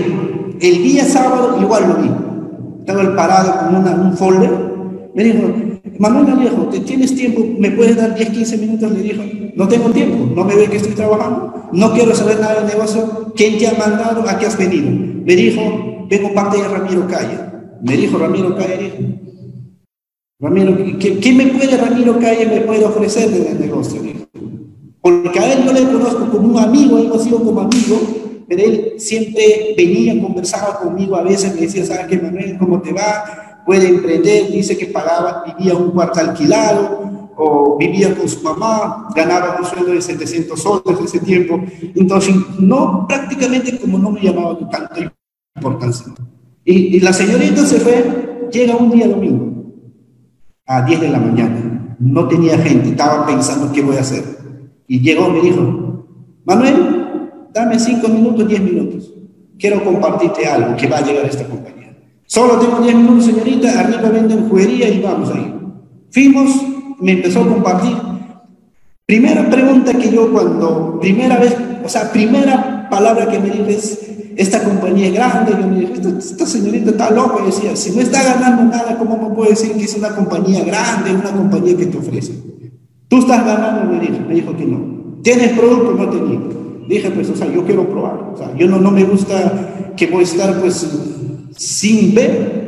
El día sábado igual lo vi. Estaba parado con una, un folder. Me dijo, Manuel Alejo, ¿tienes tiempo? ¿Me puedes dar 10, 15 minutos? Le dijo, no tengo tiempo, no me ve que estoy trabajando, no quiero saber nada del negocio. ¿Quién te ha mandado? ¿A qué has venido? Me dijo, vengo parte de Ramiro Calle. Me dijo Ramiro Calle, Ramiro, ¿qué, me puede Ramiro Calle me puede ofrecer en el negocio? Porque a él yo le conozco como un amigo, hemos sido como amigo, pero él siempre venía, conversaba conmigo, a veces me decía, ¿sabes qué, Manuel? ¿Cómo te va? Puede emprender, dice que pagaba, vivía un cuarto alquilado o vivía con su mamá, ganaba un sueldo de 700 soles en ese tiempo. Entonces, no, prácticamente como no me llamaba tanta importancia. Y, y la señorita se fue, llega un día domingo, a 10 de la mañana. No tenía gente, estaba pensando qué voy a hacer. Y llegó, me dijo, Manuel, dame 5 minutos, 10 minutos. Quiero compartirte algo que va a llegar a esta compañía. Solo tengo 10 minutos, señorita, arriba venden juguería y vamos ahí. Fuimos, me empezó a compartir. Primera pregunta que yo cuando, primera vez, o sea, primera palabra que me dijo es, esta compañía es grande, yo me dije, esta, señorita está loca, yo decía, si no está ganando nada, ¿cómo me puede decir que es una compañía grande, una compañía que te ofrece? Tú estás ganando, dijo, me dijo que no. ¿Tienes producto? No tenía. Dije, pues, o sea, yo quiero probar. O sea, yo no, no me gusta que voy a estar, pues, sin ver.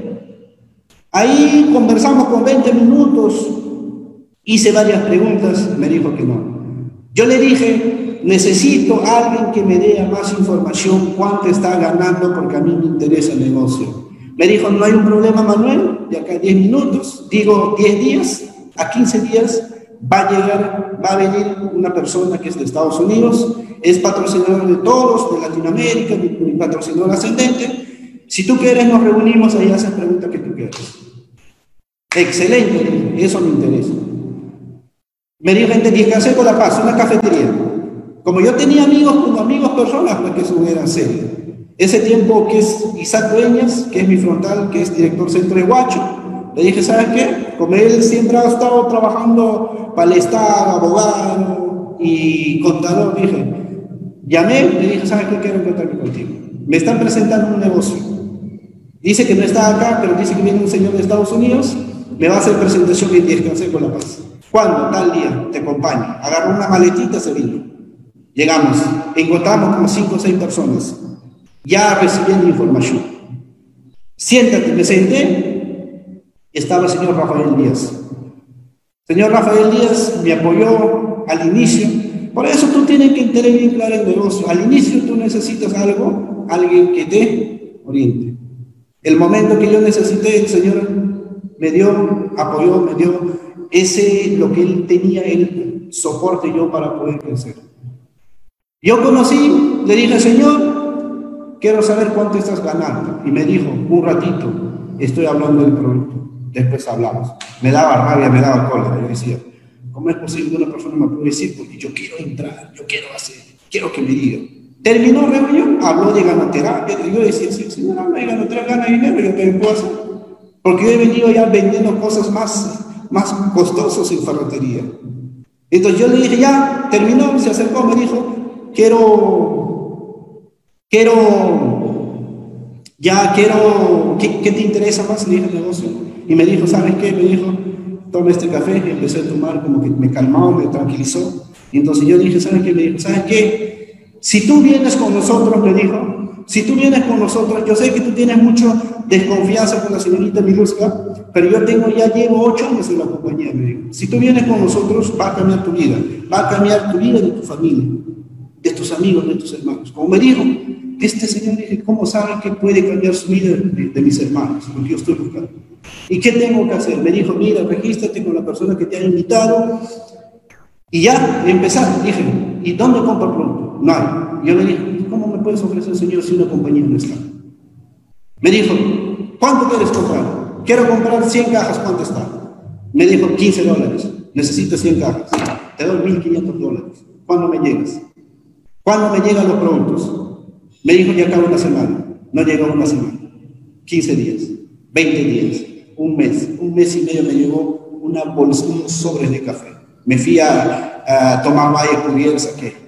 Ahí conversamos con 20 minutos, hice varias preguntas, me dijo que no. Yo le dije, necesito a alguien que me dé más información, cuánto está ganando, porque a mí me interesa el negocio. Me dijo, no hay un problema, Manuel, de acá a 10 minutos, digo 10 días, a 15 días, va a llegar, va a venir una persona que es de Estados Unidos, es patrocinador de todos, de Latinoamérica, mi, patrocinador ascendente. Si tú quieres, nos reunimos ahí, haces preguntas que tú quieras. Excelente, eso me interesa. Me dijo gente, descansé con la paz, una cafetería. Como yo tenía amigos como amigos personas, pues que eso hubiera serio. Ese tiempo que es Isaac Dueñas, que es mi frontal, que es director centro de Huacho, le dije, ¿sabes qué? Como él siempre ha estado trabajando Estado, abogado y contador, dije, llamé, le dije, ¿sabes qué? Quiero encontrarme contigo. Me están presentando un negocio. Dice que no está acá, pero dice que viene un señor de Estados Unidos, me va a hacer presentación y descansé con la paz. ¿Cuándo? Tal día, te acompaño. Agarró una maletita, se vino. Llegamos, encontramos como cinco o seis personas, ya recibiendo información. Siéntate, me senté, estaba el señor Rafael Díaz. Señor Rafael Díaz me apoyó al inicio. Por eso tú tienes que entender bien claro el negocio. Al inicio tú necesitas algo, alguien que te oriente. El momento que yo necesité, el Señor me dio, apoyó, me dio ese, lo que él tenía, el soporte yo para poder crecer. Yo conocí, le dije, Señor, quiero saber cuánto estás ganando. Y me dijo, un ratito, estoy hablando del producto después hablamos. Me daba rabia, me daba cola. Yo decía, ¿cómo es posible que una persona me pueda decir? Porque yo quiero entrar, yo quiero hacer, quiero que me diga. Terminó reunión, habló de ganoterapia. Yo decía, sí, señora, no hay ganoterapia, gana dinero, yo también puedo hacer. Porque yo he venido ya vendiendo cosas más, más costosas en ferretería. Entonces yo le dije, ya, terminó, se acercó, me dijo, quiero, quiero, ya quiero, ¿qué, qué te interesa más? Le dije, negocio. Y me dijo, ¿sabes qué? Me dijo, toma este café. Y empecé a tomar, como que me calmó, me tranquilizó. Y entonces yo dije, ¿sabes qué? Me dijo, ¿sabes qué? Si tú vienes con nosotros, me dijo, si tú vienes con nosotros, yo sé que tú tienes mucha desconfianza con la señorita Miluska, pero yo tengo, ya llevo ocho años en la compañía, me dijo. Si tú vienes con nosotros, va a cambiar tu vida, va a cambiar tu vida de tu familia, de tus amigos, de tus hermanos. Como me dijo, este señor, dije, ¿cómo sabe que puede cambiar su vida de, mis hermanos? Porque yo estoy buscando. ¿Y qué tengo que hacer? Me dijo, mira, regístrate con la persona que te ha invitado. Y ya, empezar. Dije, ¿y dónde compro? No hay. Yo le dije, ¿cómo me puedes ofrecer, señor, si una compañía no está? Me dijo, ¿cuánto quieres comprar? Quiero comprar 100 cajas, ¿cuánto está? Me dijo, 15 dólares. Necesito 100 cajas. Te doy 1.500 dólares. ¿Cuándo me llegas? ¿Cuándo me llegan los productos? Me dijo, ya acaba una semana. No llegó una semana. 15 días. 20 días un mes, un mes y medio me llegó una bolsa, unos sobres de café. Me fui a, tomar valle cubierta, saqué.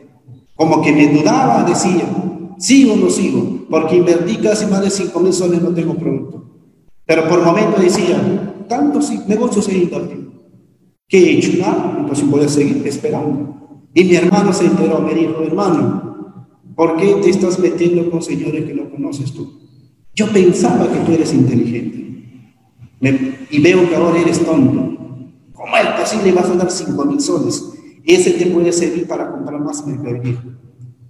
Como que me dudaba, decía, ¿sigo o no sigo? Porque invertí casi más de 5 mil soles, no tengo producto. Pero por momento decía, tantos negocios he invertido. ¿Qué he hecho? Nada, entonces voy a seguir esperando. Y mi hermano se enteró, me dijo, hermano, ¿por qué te estás metiendo con señores que no conoces tú? Yo pensaba que tú eres inteligente y veo que ahora eres tonto. ¿Cómo es posible vas a dar 5 mil soles? Ese te puede servir para comprar más mercadería.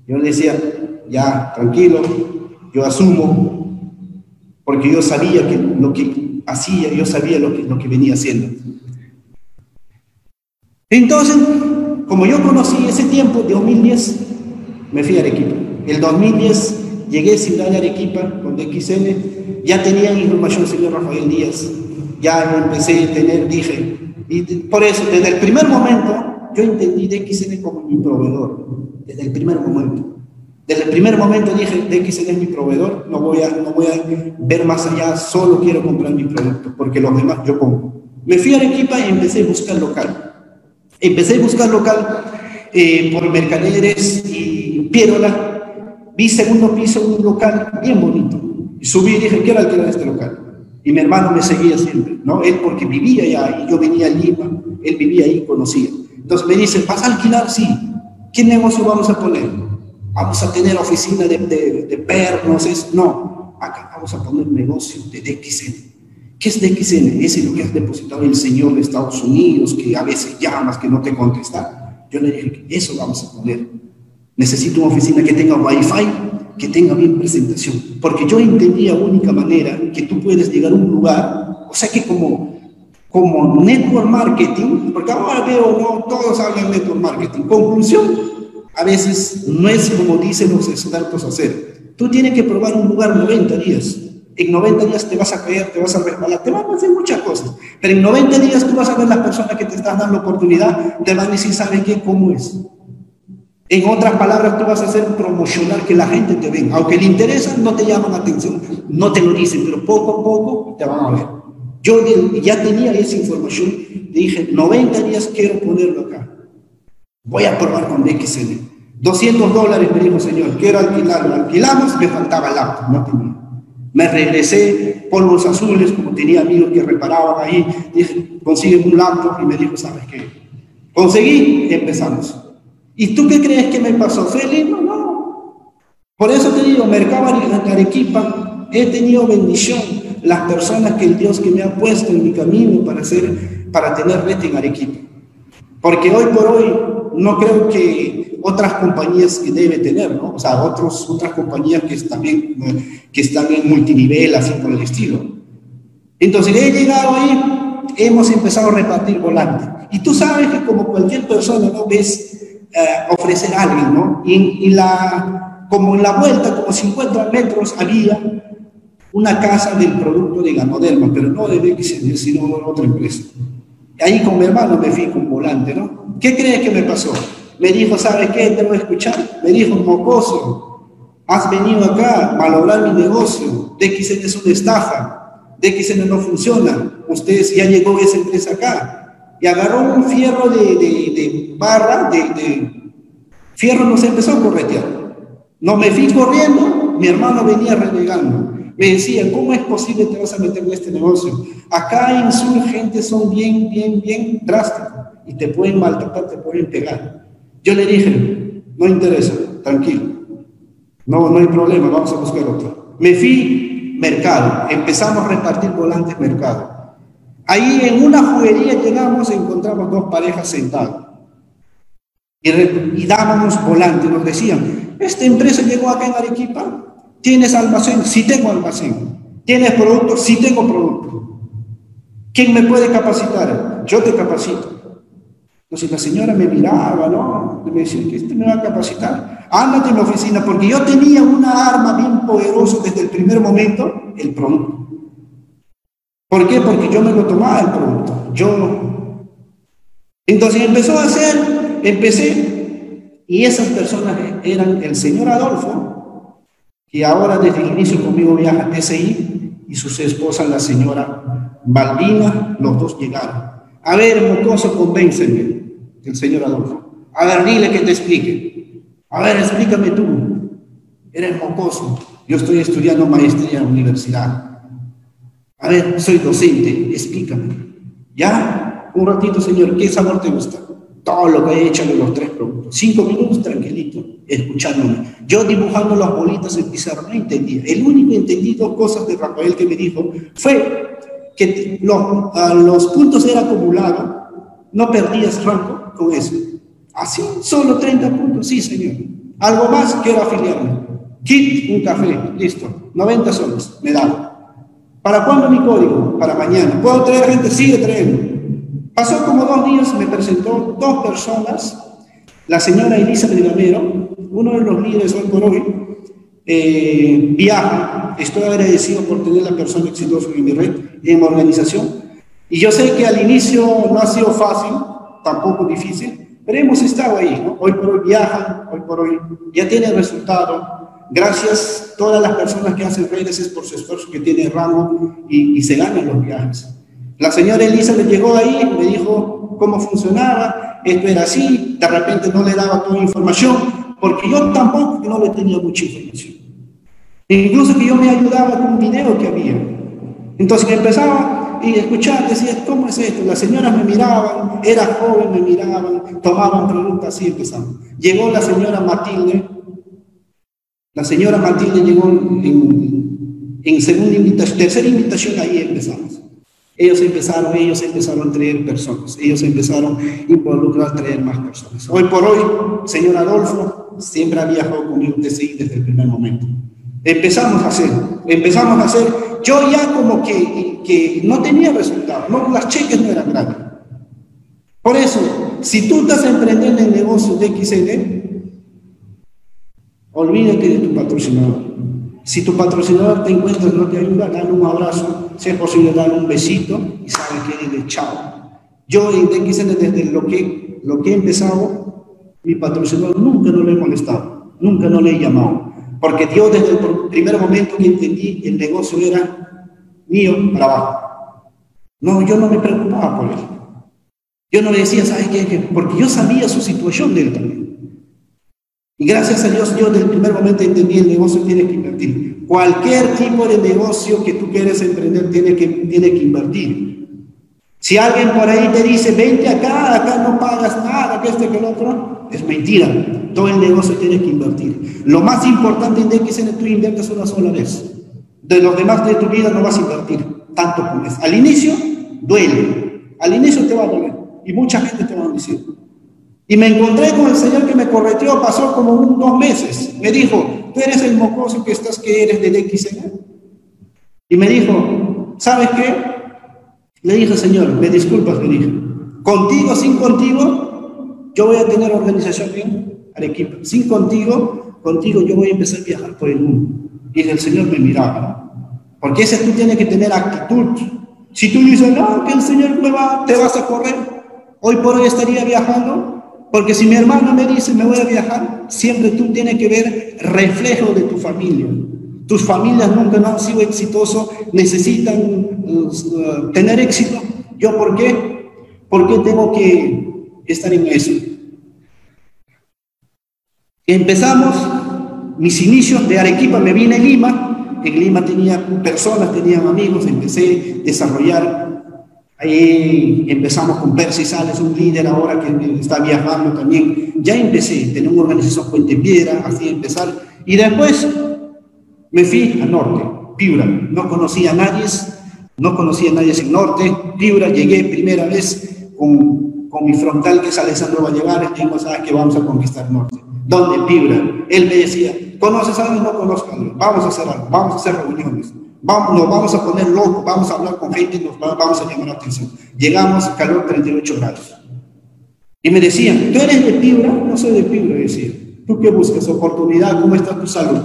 Yo le decía, ya, tranquilo, yo asumo, porque yo sabía que lo que hacía, yo sabía lo que, venía haciendo. Entonces, como yo conocí ese tiempo, de 2010, me fui a Arequipa. El 2010 llegué a Ciudad de Arequipa con DXN, ya tenía información señor Rafael Díaz, ya empecé a tener, dije, y por eso, desde el primer momento, yo entendí DXN como mi proveedor, desde el primer momento. Desde el primer momento dije, DXN es mi proveedor, no voy, a, no voy a ver más allá, solo quiero comprar mi producto, porque los demás yo compro. Me fui a Arequipa y empecé a buscar local. Empecé a buscar local eh, por Mercaderes y Pierola. Vi segundo piso, un local bien bonito. Y subí y dije, quiero alquilar este local. Y mi hermano me seguía siempre, ¿no? Él porque vivía allá y yo venía a Lima, él vivía ahí, conocía. Entonces me dice, ¿vas a alquilar? Sí. ¿Qué negocio vamos a poner? Vamos a tener oficina de, de, de pernos, es, no. Acá vamos a poner negocio de DXN. ¿Qué es DXN? Ese es lo que has depositado el señor de Estados Unidos, que a veces llamas, que no te contesta. Yo le dije, eso vamos a poner. Necesito una oficina que tenga wifi, que tenga bien presentación. Porque yo entendía única manera que tú puedes llegar a un lugar, o sea que como como network marketing, porque ahora veo, no, todos hablan de network marketing. Conclusión, a veces no es como dicen los expertos hacer. Tú tienes que probar un lugar 90 días. En 90 días te vas a caer, te vas a resbalar, te van a hacer muchas cosas. Pero en 90 días tú vas a ver las personas que te están dando oportunidad, te van a decir, ¿sabe qué? ¿Cómo es? En otras palabras, tú vas a hacer promocionar que la gente te venga. Aunque le interesa, no te llaman la atención, no te lo dicen, pero poco a poco te van a ver. Yo ya tenía esa información, dije, 90 días quiero ponerlo acá. Voy a probar con DXN. 200 dólares me dijo, señor, quiero alquilarlo. Alquilamos, me faltaba el laptop, no tenía. Me regresé, polvos azules, como tenía amigos que reparaban ahí. Dije, consigue un laptop y me dijo, ¿sabes qué? Conseguí empezamos. ¿Y tú qué crees que me pasó? Feliz, no, no. Por eso te digo, Mercado Arequipa, he tenido bendición. Las personas que el Dios que me ha puesto en mi camino para, hacer, para tener red en Arequipa. Porque hoy por hoy no creo que otras compañías que debe tener, ¿no? O sea, otros, otras compañías que, también, que están en multinivel, así por el estilo. Entonces, he llegado ahí, hemos empezado a repartir volantes. Y tú sabes que como cualquier persona, ¿no? Ves eh, ofrecer a alguien, ¿no? Y, la, como en la vuelta, como 50 metros, había una casa del producto de Ganoderma, pero no de BXN, sino de otra empresa. Ahí con mi hermano me fui con volante, ¿no? ¿Qué crees que me pasó? Me dijo, ¿sabes qué? Te voy a escuchar. Me dijo, mocoso, has venido acá a malograr mi negocio. DXN es una estafa. DXN no funciona. Ustedes ya llegó esa empresa acá. Y agarró un fierro de, de, barra, de, de, fierro nos empezó a corretear. No me fui corriendo, mi hermano venía renegando. Me decía, ¿cómo es posible que te vas a meter en este negocio? Acá en sur gente son bien, bien, bien drásticos y te pueden maltratar, te pueden pegar. Yo le dije, no interesa, tranquilo. No, no hay problema, vamos a buscar otro. Me fui mercado, empezamos a repartir volantes mercado. Ahí en una juguería llegamos, encontramos dos parejas sentadas. Y, y dábamos volantes, nos decían, esta empresa llegó acá en Arequipa, ¿Tienes almacén? Sí tengo almacén. ¿Tienes productos? Sí tengo productos. ¿Quién me puede capacitar? Yo te capacito. Entonces la señora me miraba, ¿no? Me decía, ¿qué este me va a capacitar? Ándate en la oficina, porque yo tenía una arma bien poderosa desde el primer momento, el producto. ¿Por qué? Porque yo me lo tomaba el producto. Yo. Entonces empezó a hacer, empecé, y esas personas eran el señor Adolfo, que ahora desde el inicio conmigo viaja a TCI y su esposa, la señora Balbina, los dos llegaron. A ver, mocoso, convénceme, el señor Adolfo. A ver, dile que te explique. A ver, explícame tú. Eres mocoso. Yo estoy estudiando maestría en la universidad. A ver, soy docente, explícame. ¿Ya? Un ratito, señor, ¿qué sabor te gusta? Todo lo que he hecho de los tres productos. Cinco minutos, tranquilito escuchándome. Yo dibujando las bolitas en pizarra no entendía. El único entendí dos cosas de Rafael que me dijo fue que los, los puntos eran acumulados, no perdías rango con eso. Así, solo 30 puntos, sí, señor. Algo más, quiero afiliarme. Kit, un café, listo. 90 soles, me da. ¿Para cuándo mi código? Para mañana. ¿Puedo traer gente? Sigue trayendo. Pasó como dos días, me presentó dos personas la señora Elizabeth Gamero, uno de los líderes hoy por hoy, eh, viaja. Estoy agradecido por tener la persona exitosa en mi red, en mi organización. Y yo sé que al inicio no ha sido fácil, tampoco difícil, pero hemos estado ahí. Hoy por hoy viajan, hoy por hoy ya tiene resultado. Gracias a todas las personas que hacen redes es por su esfuerzo que tiene rango y, y se ganan los viajes. La señora Elizabeth llegó ahí, me dijo cómo funcionaba, esto era así, de repente no le daba toda la información, porque yo tampoco no le tenía mucha información. Incluso que yo me ayudaba con un video que había. Entonces empezaba y escuchar, decía, ¿cómo es esto? Las señoras me miraban, era joven, me miraban, tomaban preguntas así empezaban. Llegó la señora Matilde, la señora Matilde llegó en, en segunda invitación, tercera invitación, ahí empezamos. Ellos empezaron, ellos empezaron a traer personas, ellos empezaron a involucrar, a traer más personas. Hoy por hoy, señor Adolfo siempre ha viajado conmigo desde, desde el primer momento. Empezamos a hacer, empezamos a hacer, yo ya como que, que no tenía resultados, no, las cheques no eran grandes. Por eso, si tú estás emprendiendo el negocio de XN, olvídate de tu patrocinador. Si tu patrocinador te encuentra no te ayuda, dale un abrazo, si es posible, dale un besito y sabe que dile chao. Yo en DXN desde lo que, lo que he empezado, mi patrocinador nunca no le he molestado, nunca no le he llamado. Porque yo desde el primer momento que entendí el negocio era mío, trabajo. No, yo no me preocupaba por él. Yo no le decía, ¿sabes qué? Porque yo sabía su situación de él también. Y gracias a Dios, yo desde el primer momento entendí el negocio tiene que invertir. Cualquier tipo de negocio que tú quieras emprender tiene que, tiene que invertir. Si alguien por ahí te dice, vente acá, acá no pagas nada, que este, que el otro, es mentira. Todo el negocio tiene que invertir. Lo más importante en DXN, tú inviertes una sola vez. De los demás de tu vida no vas a invertir tanto como es. Al inicio, duele. Al inicio te va a doler. Y mucha gente te va a decir. Y me encontré con el señor que me correteó, pasó como un, dos meses. Me dijo, tú eres el mocoso que estás, que eres de DXN. Y me dijo, ¿sabes qué? Le dije, Señor, me disculpas, me dije. Contigo, sin contigo, yo voy a tener organización bien, Arequipa. Sin contigo, contigo yo voy a empezar a viajar por el mundo. Y el Señor me miraba. Porque ese tú tienes que tener actitud. Si tú dices, no, que el Señor me va, te vas a correr, hoy por hoy estaría viajando. Porque si mi hermano me dice, me voy a viajar, siempre tú tienes que ver reflejo de tu familia. Tus familias nunca han sido exitosos, necesitan uh, tener éxito. ¿Yo por qué? ¿Por qué tengo que estar en eso? Empezamos mis inicios de Arequipa, me vine a Lima. En Lima tenía personas, tenía amigos, empecé a desarrollar. Ahí empezamos con Percy Sales, un líder ahora que está viajando también. Ya empecé, tener una organización Puente Piedra, así empezar. Y después me fui al norte, Piura. No conocía a nadie, no conocía a nadie en norte. Piura, llegué primera vez con, con mi frontal, que es Alessandro Vallevares, tengo, sabes que vamos a conquistar norte. ¿Dónde? Piura. Él me decía, ¿conoces a alguien? No conozco a alguien. Vamos a hacer algo, vamos a hacer reuniones. Vamos, nos vamos a poner locos, vamos a hablar con gente y nos vamos a llamar la atención. Llegamos, calor 38 grados. Y me decían, ¿tú eres de Piura? No soy de Piura, decía. ¿Tú qué buscas? ¿Oportunidad? ¿Cómo está tu salud?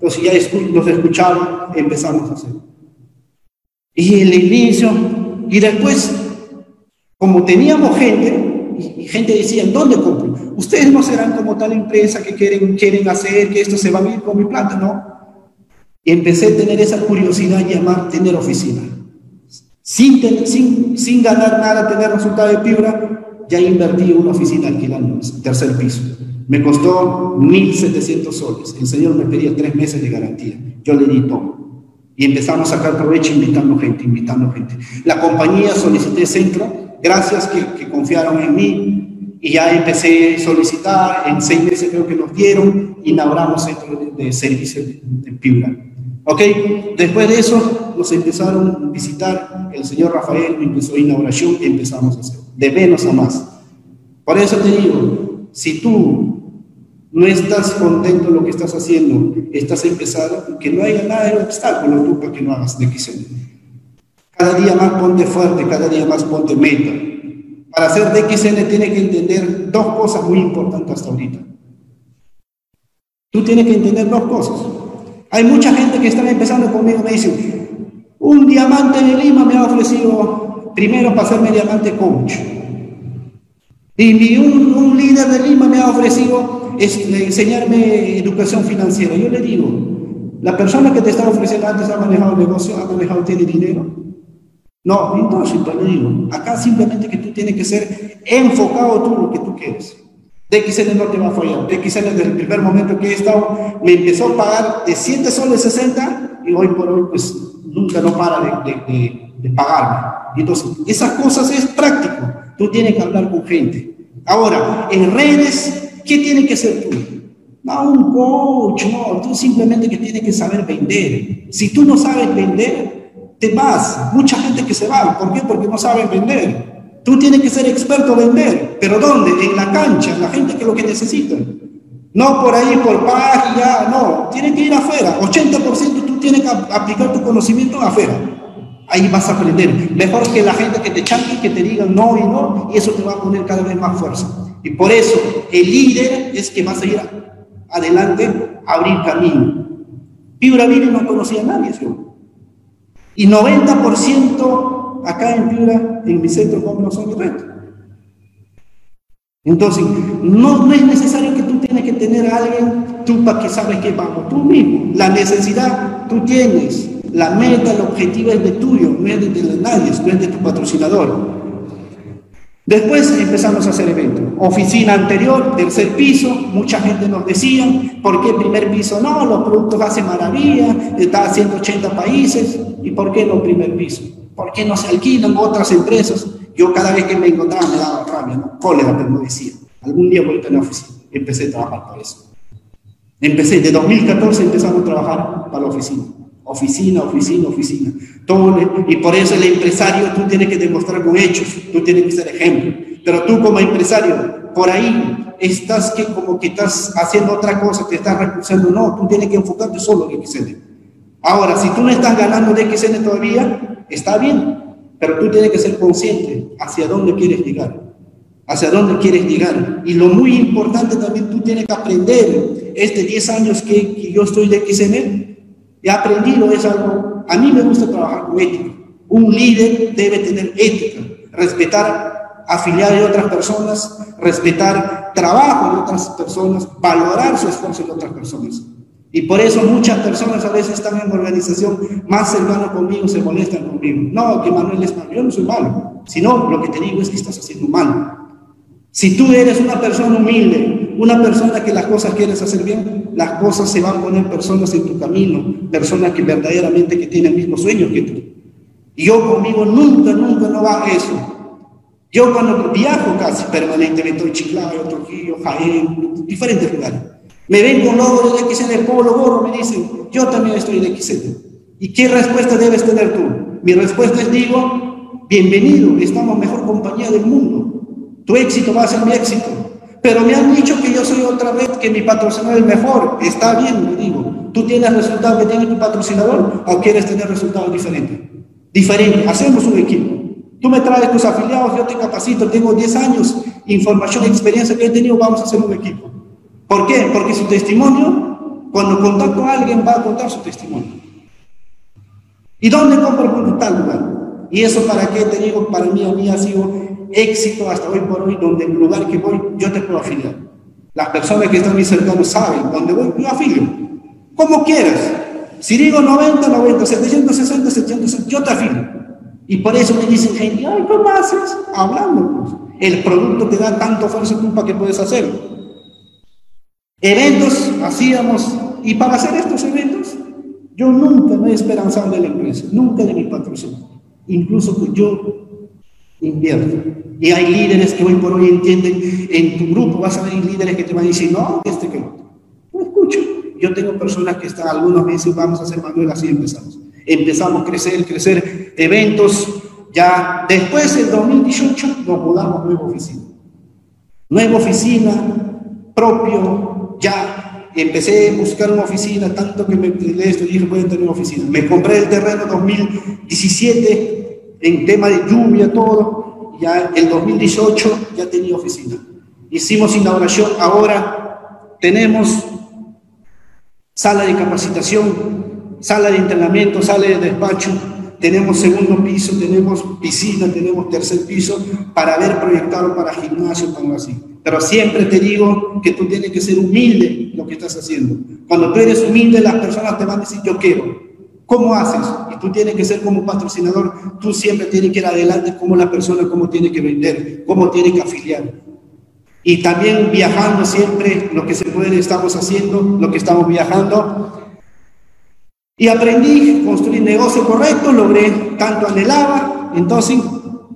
Entonces ya nos escucharon, empezamos a hacer. Y el inicio, y después, como teníamos gente, y gente decía, ¿dónde compro? Ustedes no serán como tal empresa que quieren, quieren hacer que esto se va a ir con mi plata, ¿no? Empecé a tener esa curiosidad llamar tener oficina. Sin, sin, sin ganar nada, tener resultado de fibra, ya invertí en una oficina alquilando, tercer piso. Me costó 1.700 soles. El Señor me pedía tres meses de garantía. Yo le di todo. Y empezamos a sacar provecho invitando gente, invitando gente. La compañía solicité centro, gracias que, que confiaron en mí. Y ya empecé a solicitar, en seis meses creo que nos dieron, inauguramos centro de, servicio de, de ¿Ok? Después de eso nos empezaron a visitar, el señor Rafael empezó inauguración y empezamos a hacer, de menos a más. Por eso te digo, si tú no estás contento con lo que estás haciendo, estás empezando, que no haya nada de obstáculo tú para que no hagas DXN. Cada día más ponte fuerte, cada día más ponte meta. Para hacer DXN tiene que entender dos cosas muy importantes hasta ahorita. Tú tienes que entender dos cosas. Hay mucha gente que está empezando conmigo, me dice, un diamante de Lima me ha ofrecido primero para hacerme diamante coach. Y un, un líder de Lima me ha ofrecido enseñarme educación financiera. Yo le digo, la persona que te está ofreciendo antes ha manejado el negocio, ha manejado, tiene dinero. No, entonces le digo, acá simplemente que tú tienes que ser enfocado tú lo que tú quieres. DXN no te va a fallar. DXN desde el primer momento que he estado, me empezó a pagar de 7 soles 60 y hoy por hoy pues nunca no para de, de, de pagarme. Entonces, esas cosas es práctico. Tú tienes que hablar con gente. Ahora, en redes ¿Qué tiene que ser tú? No un coach, no, tú simplemente que tienes que saber vender. Si tú no sabes vender, te vas. Mucha gente que se va, ¿por qué? Porque no saben vender. Tú tienes que ser experto en vender, pero ¿dónde? En la cancha, la gente que lo que necesita. No por ahí, por página, no, tienes que ir afuera. 80% tú tienes que aplicar tu conocimiento afuera. Ahí vas a aprender. Mejor que la gente que te chanque, que te diga no y no, y eso te va a poner cada vez más fuerza. Y por eso el líder es que va a seguir adelante, a abrir camino. Piura Vive no conocía a nadie, ¿sí? Y 90% acá en Piura, en mi centro, como no son reto. Entonces, no, no, es necesario que tú tienes que tener a alguien, tú para que sabes que vamos, tú mismo. La necesidad tú tienes, la meta, el objetivo es de tuyo, no es de nadie, no es de tu patrocinador. Después empezamos a hacer eventos. Oficina anterior, tercer piso, mucha gente nos decía, ¿por qué primer piso no? Los productos hacen maravilla, está haciendo 80 países, ¿y por qué no primer piso? ¿Por qué no se alquilan otras empresas? Yo cada vez que me encontraba me daba rabia, ¿no? cólera, pero me decía, algún día voy a tener oficina. Empecé a trabajar para eso. Empecé, de 2014 empezamos a trabajar para la oficina. Oficina, oficina, oficina. Todo, y por eso el empresario tú tienes que demostrar con hechos, tú tienes que ser ejemplo. Pero tú como empresario, por ahí estás que como que estás haciendo otra cosa, te estás recusando. No, tú tienes que enfocarte solo en XN. Ahora, si tú no estás ganando de XN todavía, está bien, pero tú tienes que ser consciente hacia dónde quieres llegar. Hacia dónde quieres llegar. Y lo muy importante también, tú tienes que aprender. Este 10 años que, yo estoy de XN, he aprendido es algo, a mí me gusta trabajar con ética. Un líder debe tener ética, respetar afiliados de otras personas, respetar trabajo de otras personas, valorar su esfuerzo de otras personas. Y por eso muchas personas a veces están en organización más cercana conmigo, se molestan conmigo. No, que Manuel es malo, yo no soy malo, sino lo que te digo es que estás haciendo mal. Si tú eres una persona humilde, una persona que las cosas quieres hacer bien, las cosas se van a poner personas en tu camino, personas que verdaderamente que tienen el mismo sueño que tú. Y yo conmigo nunca, nunca no va eso. Yo cuando viajo casi permanentemente, en Chiclayo, Trujillo, Jaén, diferentes lugares. Me ven con logo de XN, Polo Gorro, me dicen, yo también estoy de XN. ¿Y qué respuesta debes tener tú? Mi respuesta es, digo, bienvenido, estamos mejor compañía del mundo. Tu éxito va a ser mi éxito. Pero me han dicho que yo soy otra vez, que mi patrocinador es mejor. Está bien, le digo. ¿Tú tienes resultados que tiene tu patrocinador o quieres tener resultados diferentes? Diferente. Hacemos un equipo. Tú me traes tus afiliados, yo te capacito, tengo 10 años, información, experiencia que he tenido, vamos a hacer un equipo. ¿Por qué? Porque su testimonio, cuando contacto a alguien, va a contar su testimonio. ¿Y dónde compro por tal lugar? Y eso para qué te digo, para mí a mí ha sido éxito hasta hoy por hoy, donde el lugar que voy, yo te puedo afiliar. Las personas que están muy cercanos saben, donde voy, yo afilio. Como quieras. Si digo 90, 90, 760, 760, yo te afilio. Y por eso me dicen gente, ay, ¿cómo haces? Hablando, pues. El producto te da tanto fuerza tú para que puedes hacerlo. Eventos hacíamos, y para hacer estos eventos, yo nunca me he esperanzado de la empresa, nunca de mi patrocinio. Incluso yo invierno. Y hay líderes que hoy por hoy entienden, en tu grupo vas a ver líderes que te van a decir, no, este que no. Escucho. Yo tengo personas que están algunos meses, vamos a hacer Manuel, así empezamos. Empezamos a crecer, crecer, eventos. Ya después, en 2018, nos mudamos a nueva oficina. Nueva oficina, propio, ya empecé a buscar una oficina, tanto que me esto, dije, voy a tener una oficina. Me compré el terreno 2017, en tema de lluvia, todo, ya el 2018 ya tenía oficina. Hicimos inauguración, ahora tenemos sala de capacitación, sala de entrenamiento, sala de despacho, tenemos segundo piso, tenemos piscina, tenemos tercer piso para ver proyectado para gimnasio, para así. Pero siempre te digo que tú tienes que ser humilde lo que estás haciendo. Cuando tú eres humilde, las personas te van a decir, yo quiero. ¿Cómo haces? Y tú tienes que ser como patrocinador, tú siempre tienes que ir adelante como la persona, cómo tiene que vender, cómo tiene que afiliar. Y también viajando siempre, lo que se puede, estamos haciendo, lo que estamos viajando. Y aprendí construir negocio correcto, logré tanto anhelaba, entonces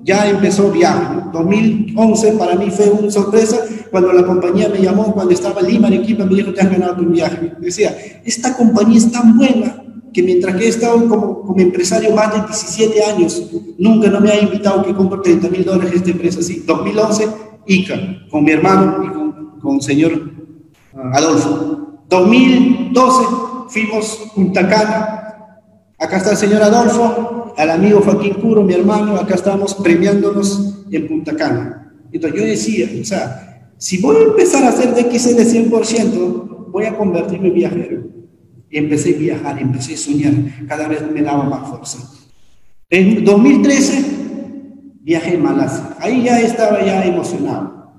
ya empezó viaje. 2011 para mí fue una sorpresa cuando la compañía me llamó, cuando estaba en Lima, Arequipa, me dijo, te has ganado tu viaje. Decía, esta compañía es tan buena que mientras que he estado como, como empresario más de 17 años, nunca no me ha invitado que compre 30 mil dólares esta empresa así. 2011, ICA, con mi hermano y con, con el señor Adolfo. 2012 fuimos Punta Cana, Acá está el señor Adolfo, al amigo Joaquín Curo, mi hermano, acá estamos premiándonos en Punta Cana. Entonces yo decía, o sea, si voy a empezar a hacer DXL 100%, voy a convertirme en viajero. Y empecé a viajar, empecé a soñar, cada vez me daba más fuerza. En 2013 viajé a Malasia, ahí ya estaba ya emocionado,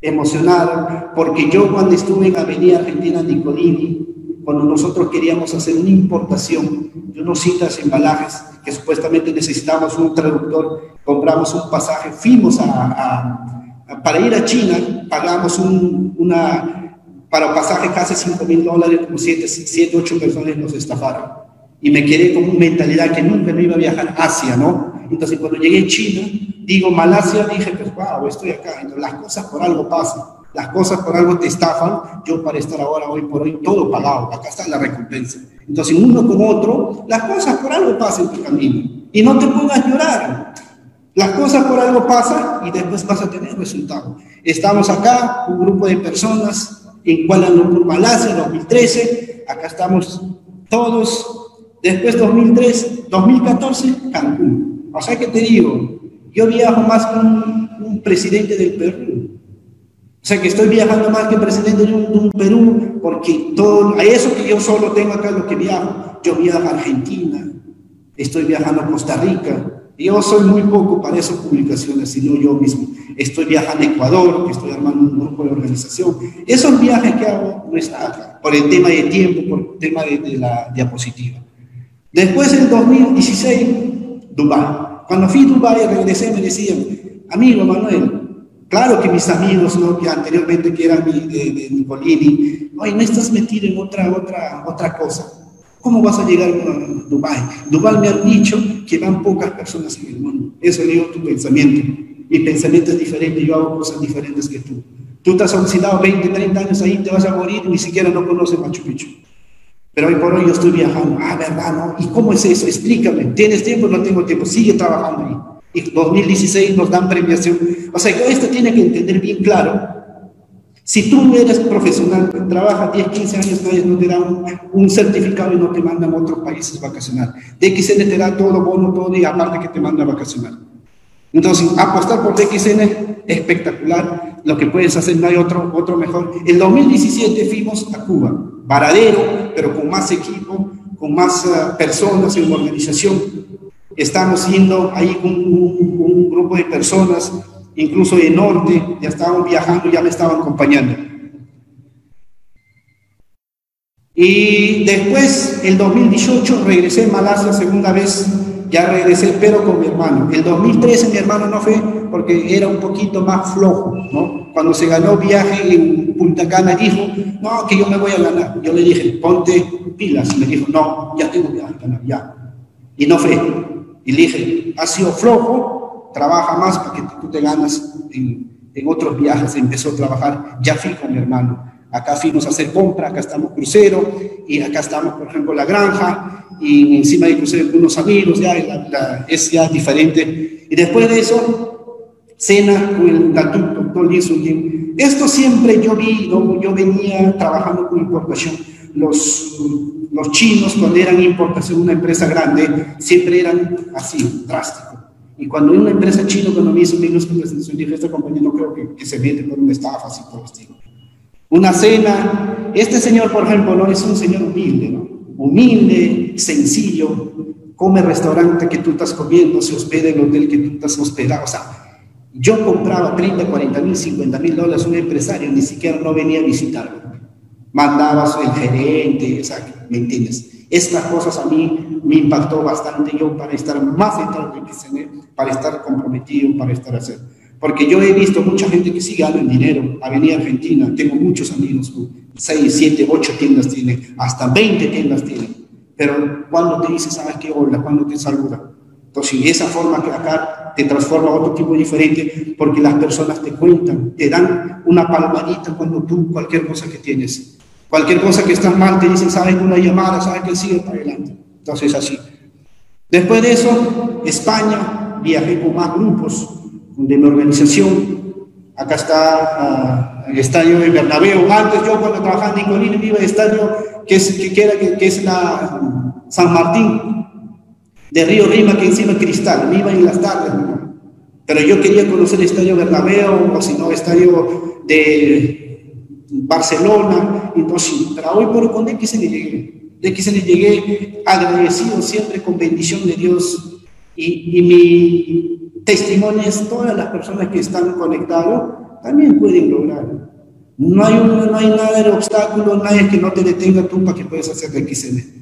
emocionado, porque yo cuando estuve en Avenida Argentina Nicolini, cuando nosotros queríamos hacer una importación de unos citas embalajes que supuestamente necesitábamos un traductor, compramos un pasaje, fuimos a, para ir a China, pagamos un, una, para pasaje casi 5 mil dólares, como 7, 7, 8 personas nos estafaron. Y me quedé con una mentalidad que nunca me iba a viajar a Asia, ¿no? Entonces cuando llegué a China, digo Malasia, dije, pues wow, estoy acá. Entonces las cosas por algo pasan las cosas por algo te estafan, yo para estar ahora, hoy por hoy, todo pagado, acá está la recompensa. Entonces, uno como otro, las cosas por algo pasan en tu camino. Y no te pongas a llorar. Las cosas por algo pasan y después vas a tener resultados. Estamos acá, un grupo de personas en Kuala Lumpur, Malasia, 2013. Acá estamos todos. Después 2003, 2014, Cancún. O sea que te digo, yo viajo más con un presidente del Perú o sea que estoy viajando más que presidente de un, Perú, porque todo, a eso que yo solo tengo acá lo que viajo, yo viajo a Argentina, estoy viajando a Costa Rica, yo soy muy poco para esas publicaciones, sino yo mismo. Estoy viajando a Ecuador, estoy armando un grupo de organización. Esos viajes que hago no está acá, por el tema de tiempo, por el tema de, de la diapositiva. Después, en 2016, Dubái. Cuando fui a Dubái, regresé, me decían, amigo Manuel, Claro que mis amigos, ¿no? que anteriormente que eran de, de Nicolini, oye, no estás metido en otra, otra, otra cosa. ¿Cómo vas a llegar a Dubái? Dubái me han dicho que van pocas personas en el mundo. Eso digo tu pensamiento. Mi pensamiento es diferente, yo hago cosas diferentes que tú. Tú te has oxidado 20, 30 años ahí, te vas a morir, ni siquiera no conoces Machu Picchu. Pero hoy por hoy yo estoy viajando. Ah, ¿verdad? ¿No? ¿Y cómo es eso? Explícame. ¿Tienes tiempo? No tengo tiempo. Sigue trabajando ahí y 2016 nos dan premiación. O sea, esto tiene que entender bien claro. Si tú eres profesional, trabajas 10, 15 años, nadie no te da un, certificado y no te mandan a otros países vacacionar. DXN te da todo bono, todo y aparte que te manda a vacacionar. Entonces, apostar por DXN espectacular. Lo que puedes hacer, no hay otro, otro mejor. En 2017 fuimos a Cuba, varadero, pero con más equipo, con más uh, personas en organización Estamos yendo ahí con un, grupo de personas, incluso de norte, ya estaban viajando, ya me estaban acompañando. Y después, el 2018, regresé a Malasia segunda vez, ya regresé, pero con mi hermano. El 2013 mi hermano no fue porque era un poquito más flojo, ¿no? Cuando se ganó viaje en Punta Cana dijo, no, que yo me voy a ganar. Yo le dije, ponte pilas. Me dijo, no, ya tengo viaje ya. Y no fue. Y le dije, ha sido flojo, trabaja más para que tú te ganas en, otros viajes. Empezó a trabajar, ya fui con mi hermano. Acá fuimos a hacer compra, acá estamos crucero, y acá estamos, por ejemplo, la granja, y encima de crucero unos amigos, ya es ya diferente. Y después de eso, cena con el doctor Lee Esto siempre yo vi, ¿no? yo venía trabajando con importación. Los los chinos, cuando eran importación una empresa grande, siempre eran así, drástico. Y cuando una empresa china, cuando me hizo minúscula presentación, dije, esta compañía no creo que, se mete por una estafa así por el estilo. Una cena, este señor, por ejemplo, no es un señor humilde, ¿no? Humilde, sencillo, come restaurante que tú estás comiendo, se hospeda en el hotel que tú estás hospedado. O sea, yo compraba 30, 40 mil, 50 mil dólares, un empresario ni siquiera no venía a visitarlo mandabas el gerente, o sea, ¿me entiendes? Estas cosas a mí me impactó bastante yo para estar más centrado en para estar comprometido, para estar hacer. Porque yo he visto mucha gente que sí gana dinero. Avenida Argentina, tengo muchos amigos, 6, 7, 8 tiendas tienen, hasta 20 tiendas tienen. Pero cuando te dice, ¿sabes qué? Hola, cuando te saluda. Entonces, esa forma que acá te transforma a otro tipo diferente, porque las personas te cuentan, te dan una palmadita cuando tú, cualquier cosa que tienes, Cualquier cosa que está mal te dicen, sabes una llamada, sabes que sigue para adelante. Entonces así. Después de eso, España, viajé con más grupos de mi organización. Acá está uh, el estadio de Bernabéu. Antes yo cuando trabajaba en Nicolini iba al estadio que es, que, que, que, es la San Martín. de Río Rima que encima Cristal, me iba en las tardes, pero yo quería conocer el Estadio Bernabéu, o si no, el Estadio de Barcelona, entonces, hoy por con XN llegué, de XN llegué agradecido siempre con bendición de Dios y, y mi testimonio es todas las personas que están conectadas también pueden lograr. No hay, no hay nada de obstáculo, nadie que no te detenga tú para que puedas hacer de XN.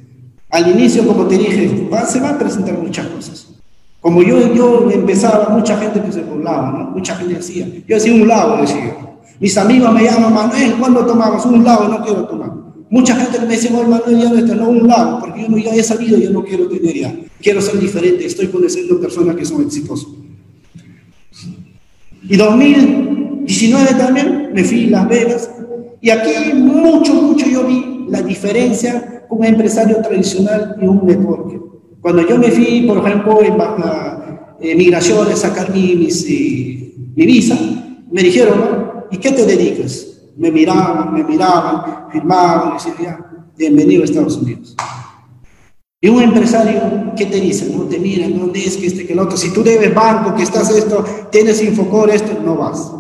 Al inicio, como te dije, se van a presentar muchas cosas. Como yo, yo empezaba, mucha gente que se burlaba, ¿no? Mucha gente decía, yo decía un lado, decía. Mis amigos me llaman, Manuel, ¿cuándo tomamos? Un lado, no quiero tomar. Mucha gente me decía, Manuel, ya no está, no, un lado, porque yo no, ya he salido, yo no quiero tener ya. Quiero ser diferente, estoy conociendo personas que son exitosas. Y 2019 también me fui a Las Vegas, y aquí mucho, mucho yo vi la diferencia un empresario tradicional y un networker. Cuando yo me fui, por ejemplo, en migraciones, sacar mi, eh, mi visa, me dijeron, ¿y qué te dedicas? Me miraban, me miraban, firmaban, y decían, bienvenido a Estados Unidos. Y un empresario, ¿qué te dice? No te mira, ¿dónde es que este, que el otro? Si tú debes banco, que estás esto, tienes Infocor, esto, no vas.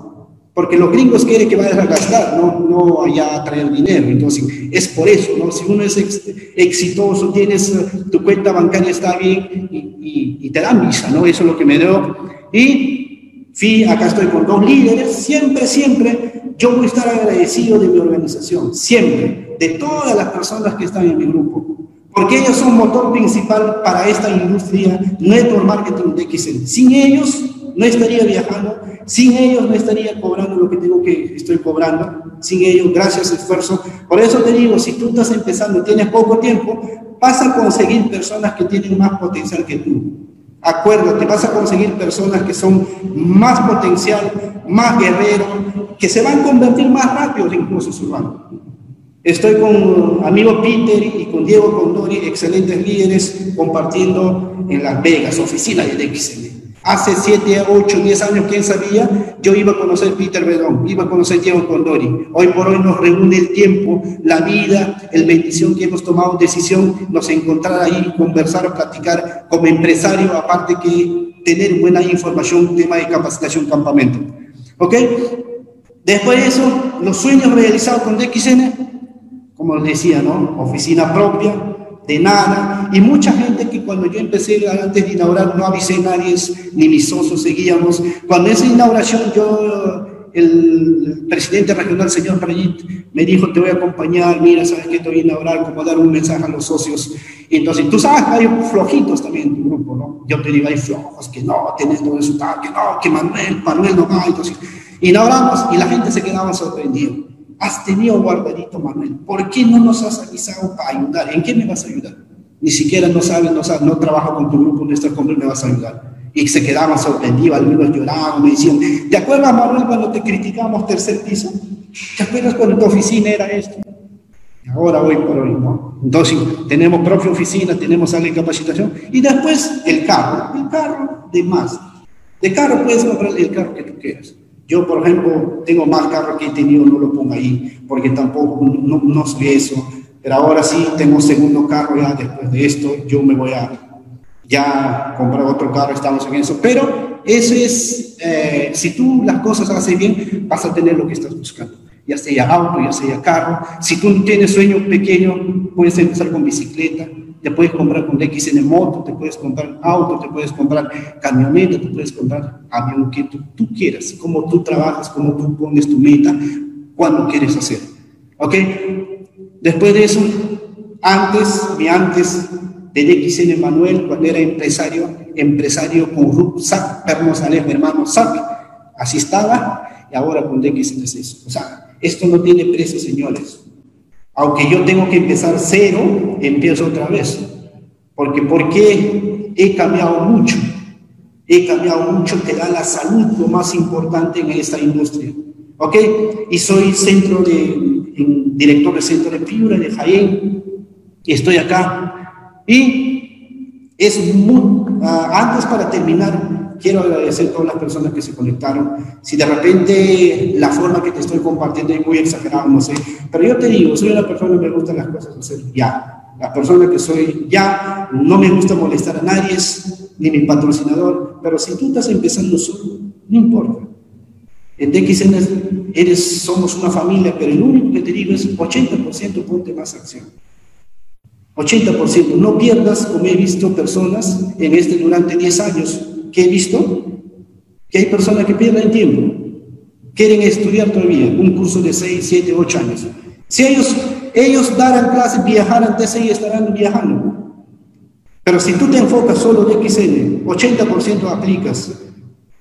Porque los gringos quieren que vayas a gastar, no, no allá a traer dinero. Entonces, es por eso, ¿no? Si uno es exitoso, tienes eh, tu cuenta bancaria está bien y, y, te dan visa, ¿no? Eso es lo que me dio. Y fui, acá estoy con dos líderes, siempre, siempre, yo voy a estar agradecido de mi organización, siempre, de todas las personas que están en mi grupo. Porque ellos son motor principal para esta industria network marketing de XN. Sin ellos, no estaría viajando, sin ellos no estaría cobrando lo que tengo que estoy cobrando, sin ellos, gracias esfuerzo. Por eso te digo, si tú estás empezando tienes poco tiempo, vas a conseguir personas que tienen más potencial que tú. Acuérdate, vas a conseguir personas que son más potencial, más guerreros, que se van a convertir más rápido incluso en su banco. Estoy con amigo Peter y con Diego Condori, excelentes líderes, compartiendo en Las Vegas, oficina de XL. Hace 7, 8, 10 años, ¿quién sabía? Yo iba a conocer Peter Bedón, iba a conocer Diego Condori. Hoy por hoy nos reúne el tiempo, la vida, el bendición que hemos tomado decisión, nos encontrar ahí, conversar, platicar como empresario, aparte que tener buena información, tema de capacitación, campamento. ¿Ok? Después de eso, los sueños realizados con DXN, como les decía, ¿no? Oficina propia, de nada. Y mucha gente cuando yo empecé antes de inaugurar no avisé a nadie, ni mis socios seguíamos. Cuando esa inauguración yo, el, presidente regional, señor Prayit, me dijo, te voy a acompañar, mira, sabes que te voy a inaugurar, como dar un mensaje a los socios. Entonces, tú sabes que hay flojitos también en tu grupo, ¿no? Yo te digo, hay flojos, que no, tienes todo eso, que no, que Manuel, Manuel no va. Entonces, inauguramos y la gente se quedaba sorprendida has tenido guardadito, Manuel. ¿Por qué no nos has avisado para ayudar? ¿En qué me vas a ayudar? Ni siquiera no sabes, no, sabes, no trabajo con tu grupo, no estás conmigo, me vas a ayudar. Y se quedaban sorprendidos, algunos lloraban, me decían, ¿te acuerdas, Manuel, cuando te criticamos tercer piso? ¿Te acuerdas cuando tu oficina era esto? Ahora, hoy por hoy, ¿no? Entonces, tenemos propia oficina, tenemos alguien de capacitación, y después el carro, el carro de más. De carro puedes comprar el carro que tú quieras. Yo, por ejemplo, tengo más carro que he tenido, no lo pongo ahí, porque tampoco, no, no soy eso. Pero ahora sí, tengo segundo carro ya después de esto, yo me voy a ya comprar otro carro, estamos en eso. Pero eso es, eh, si tú las cosas haces bien, vas a tener lo que estás buscando. Ya sea auto, ya sea carro. Si tú tienes sueño pequeño, puedes empezar con bicicleta, te puedes comprar con XN moto, te puedes comprar auto, te puedes comprar camioneta, te puedes comprar avión que tú, quieras, como tú trabajas, como tú pones tu meta, cuando quieres hacer. ¿Ok? Después de eso, antes, mi antes de XN Manuel, cuando era empresario, empresario con RUP, SAP, Pernos mi hermano SAP, así estaba, y ahora con DXN es eso. O sea, esto no tiene precio, señores. Aunque yo tengo que empezar cero, empiezo otra vez. Porque, porque he cambiado mucho. He cambiado mucho, te da la salud lo más importante en esta industria. ¿Ok? Y soy centro de, director de centro de fibra de Jaén. Estoy acá. Y es muy, ah, antes para terminar, quiero agradecer a todas las personas que se conectaron. Si de repente la forma que te estoy compartiendo es muy exagerada, no sé. Pero yo te digo, soy una persona que me gustan las cosas hacer ya. la persona que soy ya, no me gusta molestar a nadie, ni mi patrocinador, pero si tú estás empezando solo, no importa. En DXN eres, somos una familia, pero el único que te digo es 80% ponte más acción. 80%. No pierdas, como he visto personas en este durante 10 años que he visto, que hay personas que pierden tiempo, quieren estudiar todavía un curso de 6, 7, 8 años. Si ellos, ellos daran clases, viajaran TCI, estarán viajando. Pero si tú te enfocas solo en XN, 80% aplicas,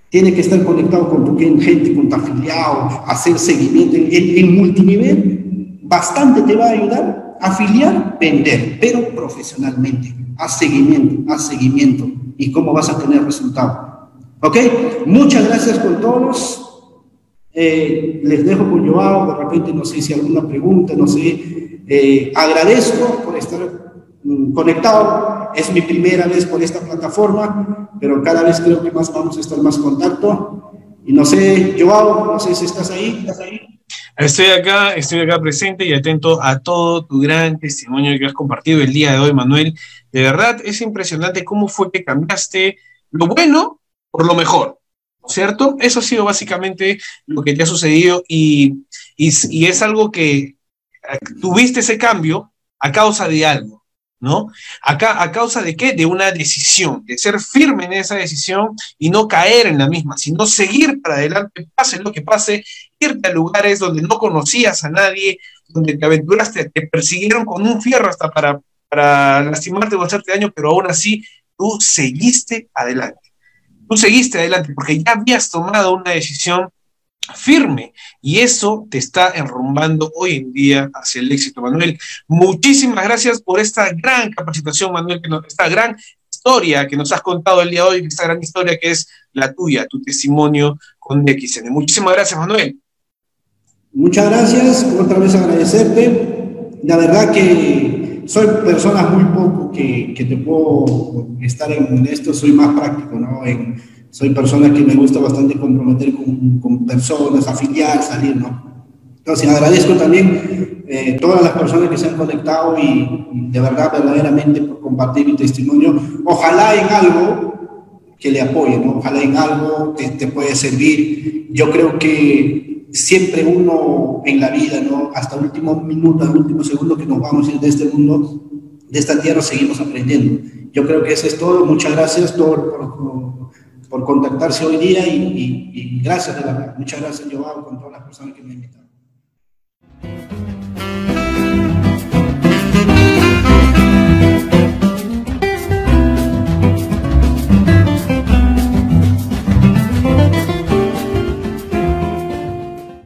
tiene que estar conectado con tu gente, con tu afiliado, hacer seguimiento en, multinivel, bastante te va a ayudar. Afiliar, vender, pero profesionalmente. Haz seguimiento, haz seguimiento. ¿Y cómo vas a tener resultado? ¿Ok? Muchas gracias con todos. Eh, les dejo con Joao, de repente no sé si alguna pregunta, no sé. Eh, agradezco por estar mm, conectado. Es mi primera vez por esta plataforma, pero cada vez creo que más vamos a estar más contacto. Y no sé, Joao, no sé si estás ahí. Estoy acá, estoy acá presente y atento a todo tu gran testimonio que has compartido el día de hoy, Manuel. De verdad, es impresionante cómo fue que cambiaste lo bueno por lo mejor. ¿cierto? Eso ha sido básicamente lo que te ha sucedido y, y, es algo que tuviste ese cambio a causa de algo, ¿no? Acá, ¿A causa de qué? De una decisión, de ser firme en esa decisión y no caer en la misma, sino seguir para adelante, pase lo que pase, irte a lugares donde no conocías a nadie, donde te aventuraste, te persiguieron con un fierro hasta para, para lastimarte o hacerte daño, pero aún así tú seguiste adelante tú seguiste adelante porque ya habías tomado una decisión firme y eso te está enrumbando hoy en día hacia el éxito, Manuel. Muchísimas gracias por esta gran capacitación, Manuel, esta gran historia que nos has contado el día de hoy, esta gran historia que es la tuya, tu testimonio con DXN. Muchísimas gracias, Manuel. Muchas gracias, otra vez agradecerte. La verdad que soy persona muy poco que, que, te puedo estar en esto, soy más práctico, ¿no? Soy persona que me gusta bastante comprometer con, con personas, afiliar, salir, ¿no? Entonces agradezco también eh, todas las personas que se han conectado y, de verdad, verdaderamente por compartir mi testimonio. Ojalá en algo que le apoye, ¿no? Ojalá en algo que te pueda servir. Yo creo que siempre uno en la vida, ¿no? Hasta último minuto, el último segundo que nos vamos a ir de este mundo, de esta tierra, seguimos aprendiendo. Yo creo que eso es todo. Muchas gracias por, por, contactarse hoy día y, gracias de verdad. Muchas gracias, Joao, con todas las personas que me invitaron.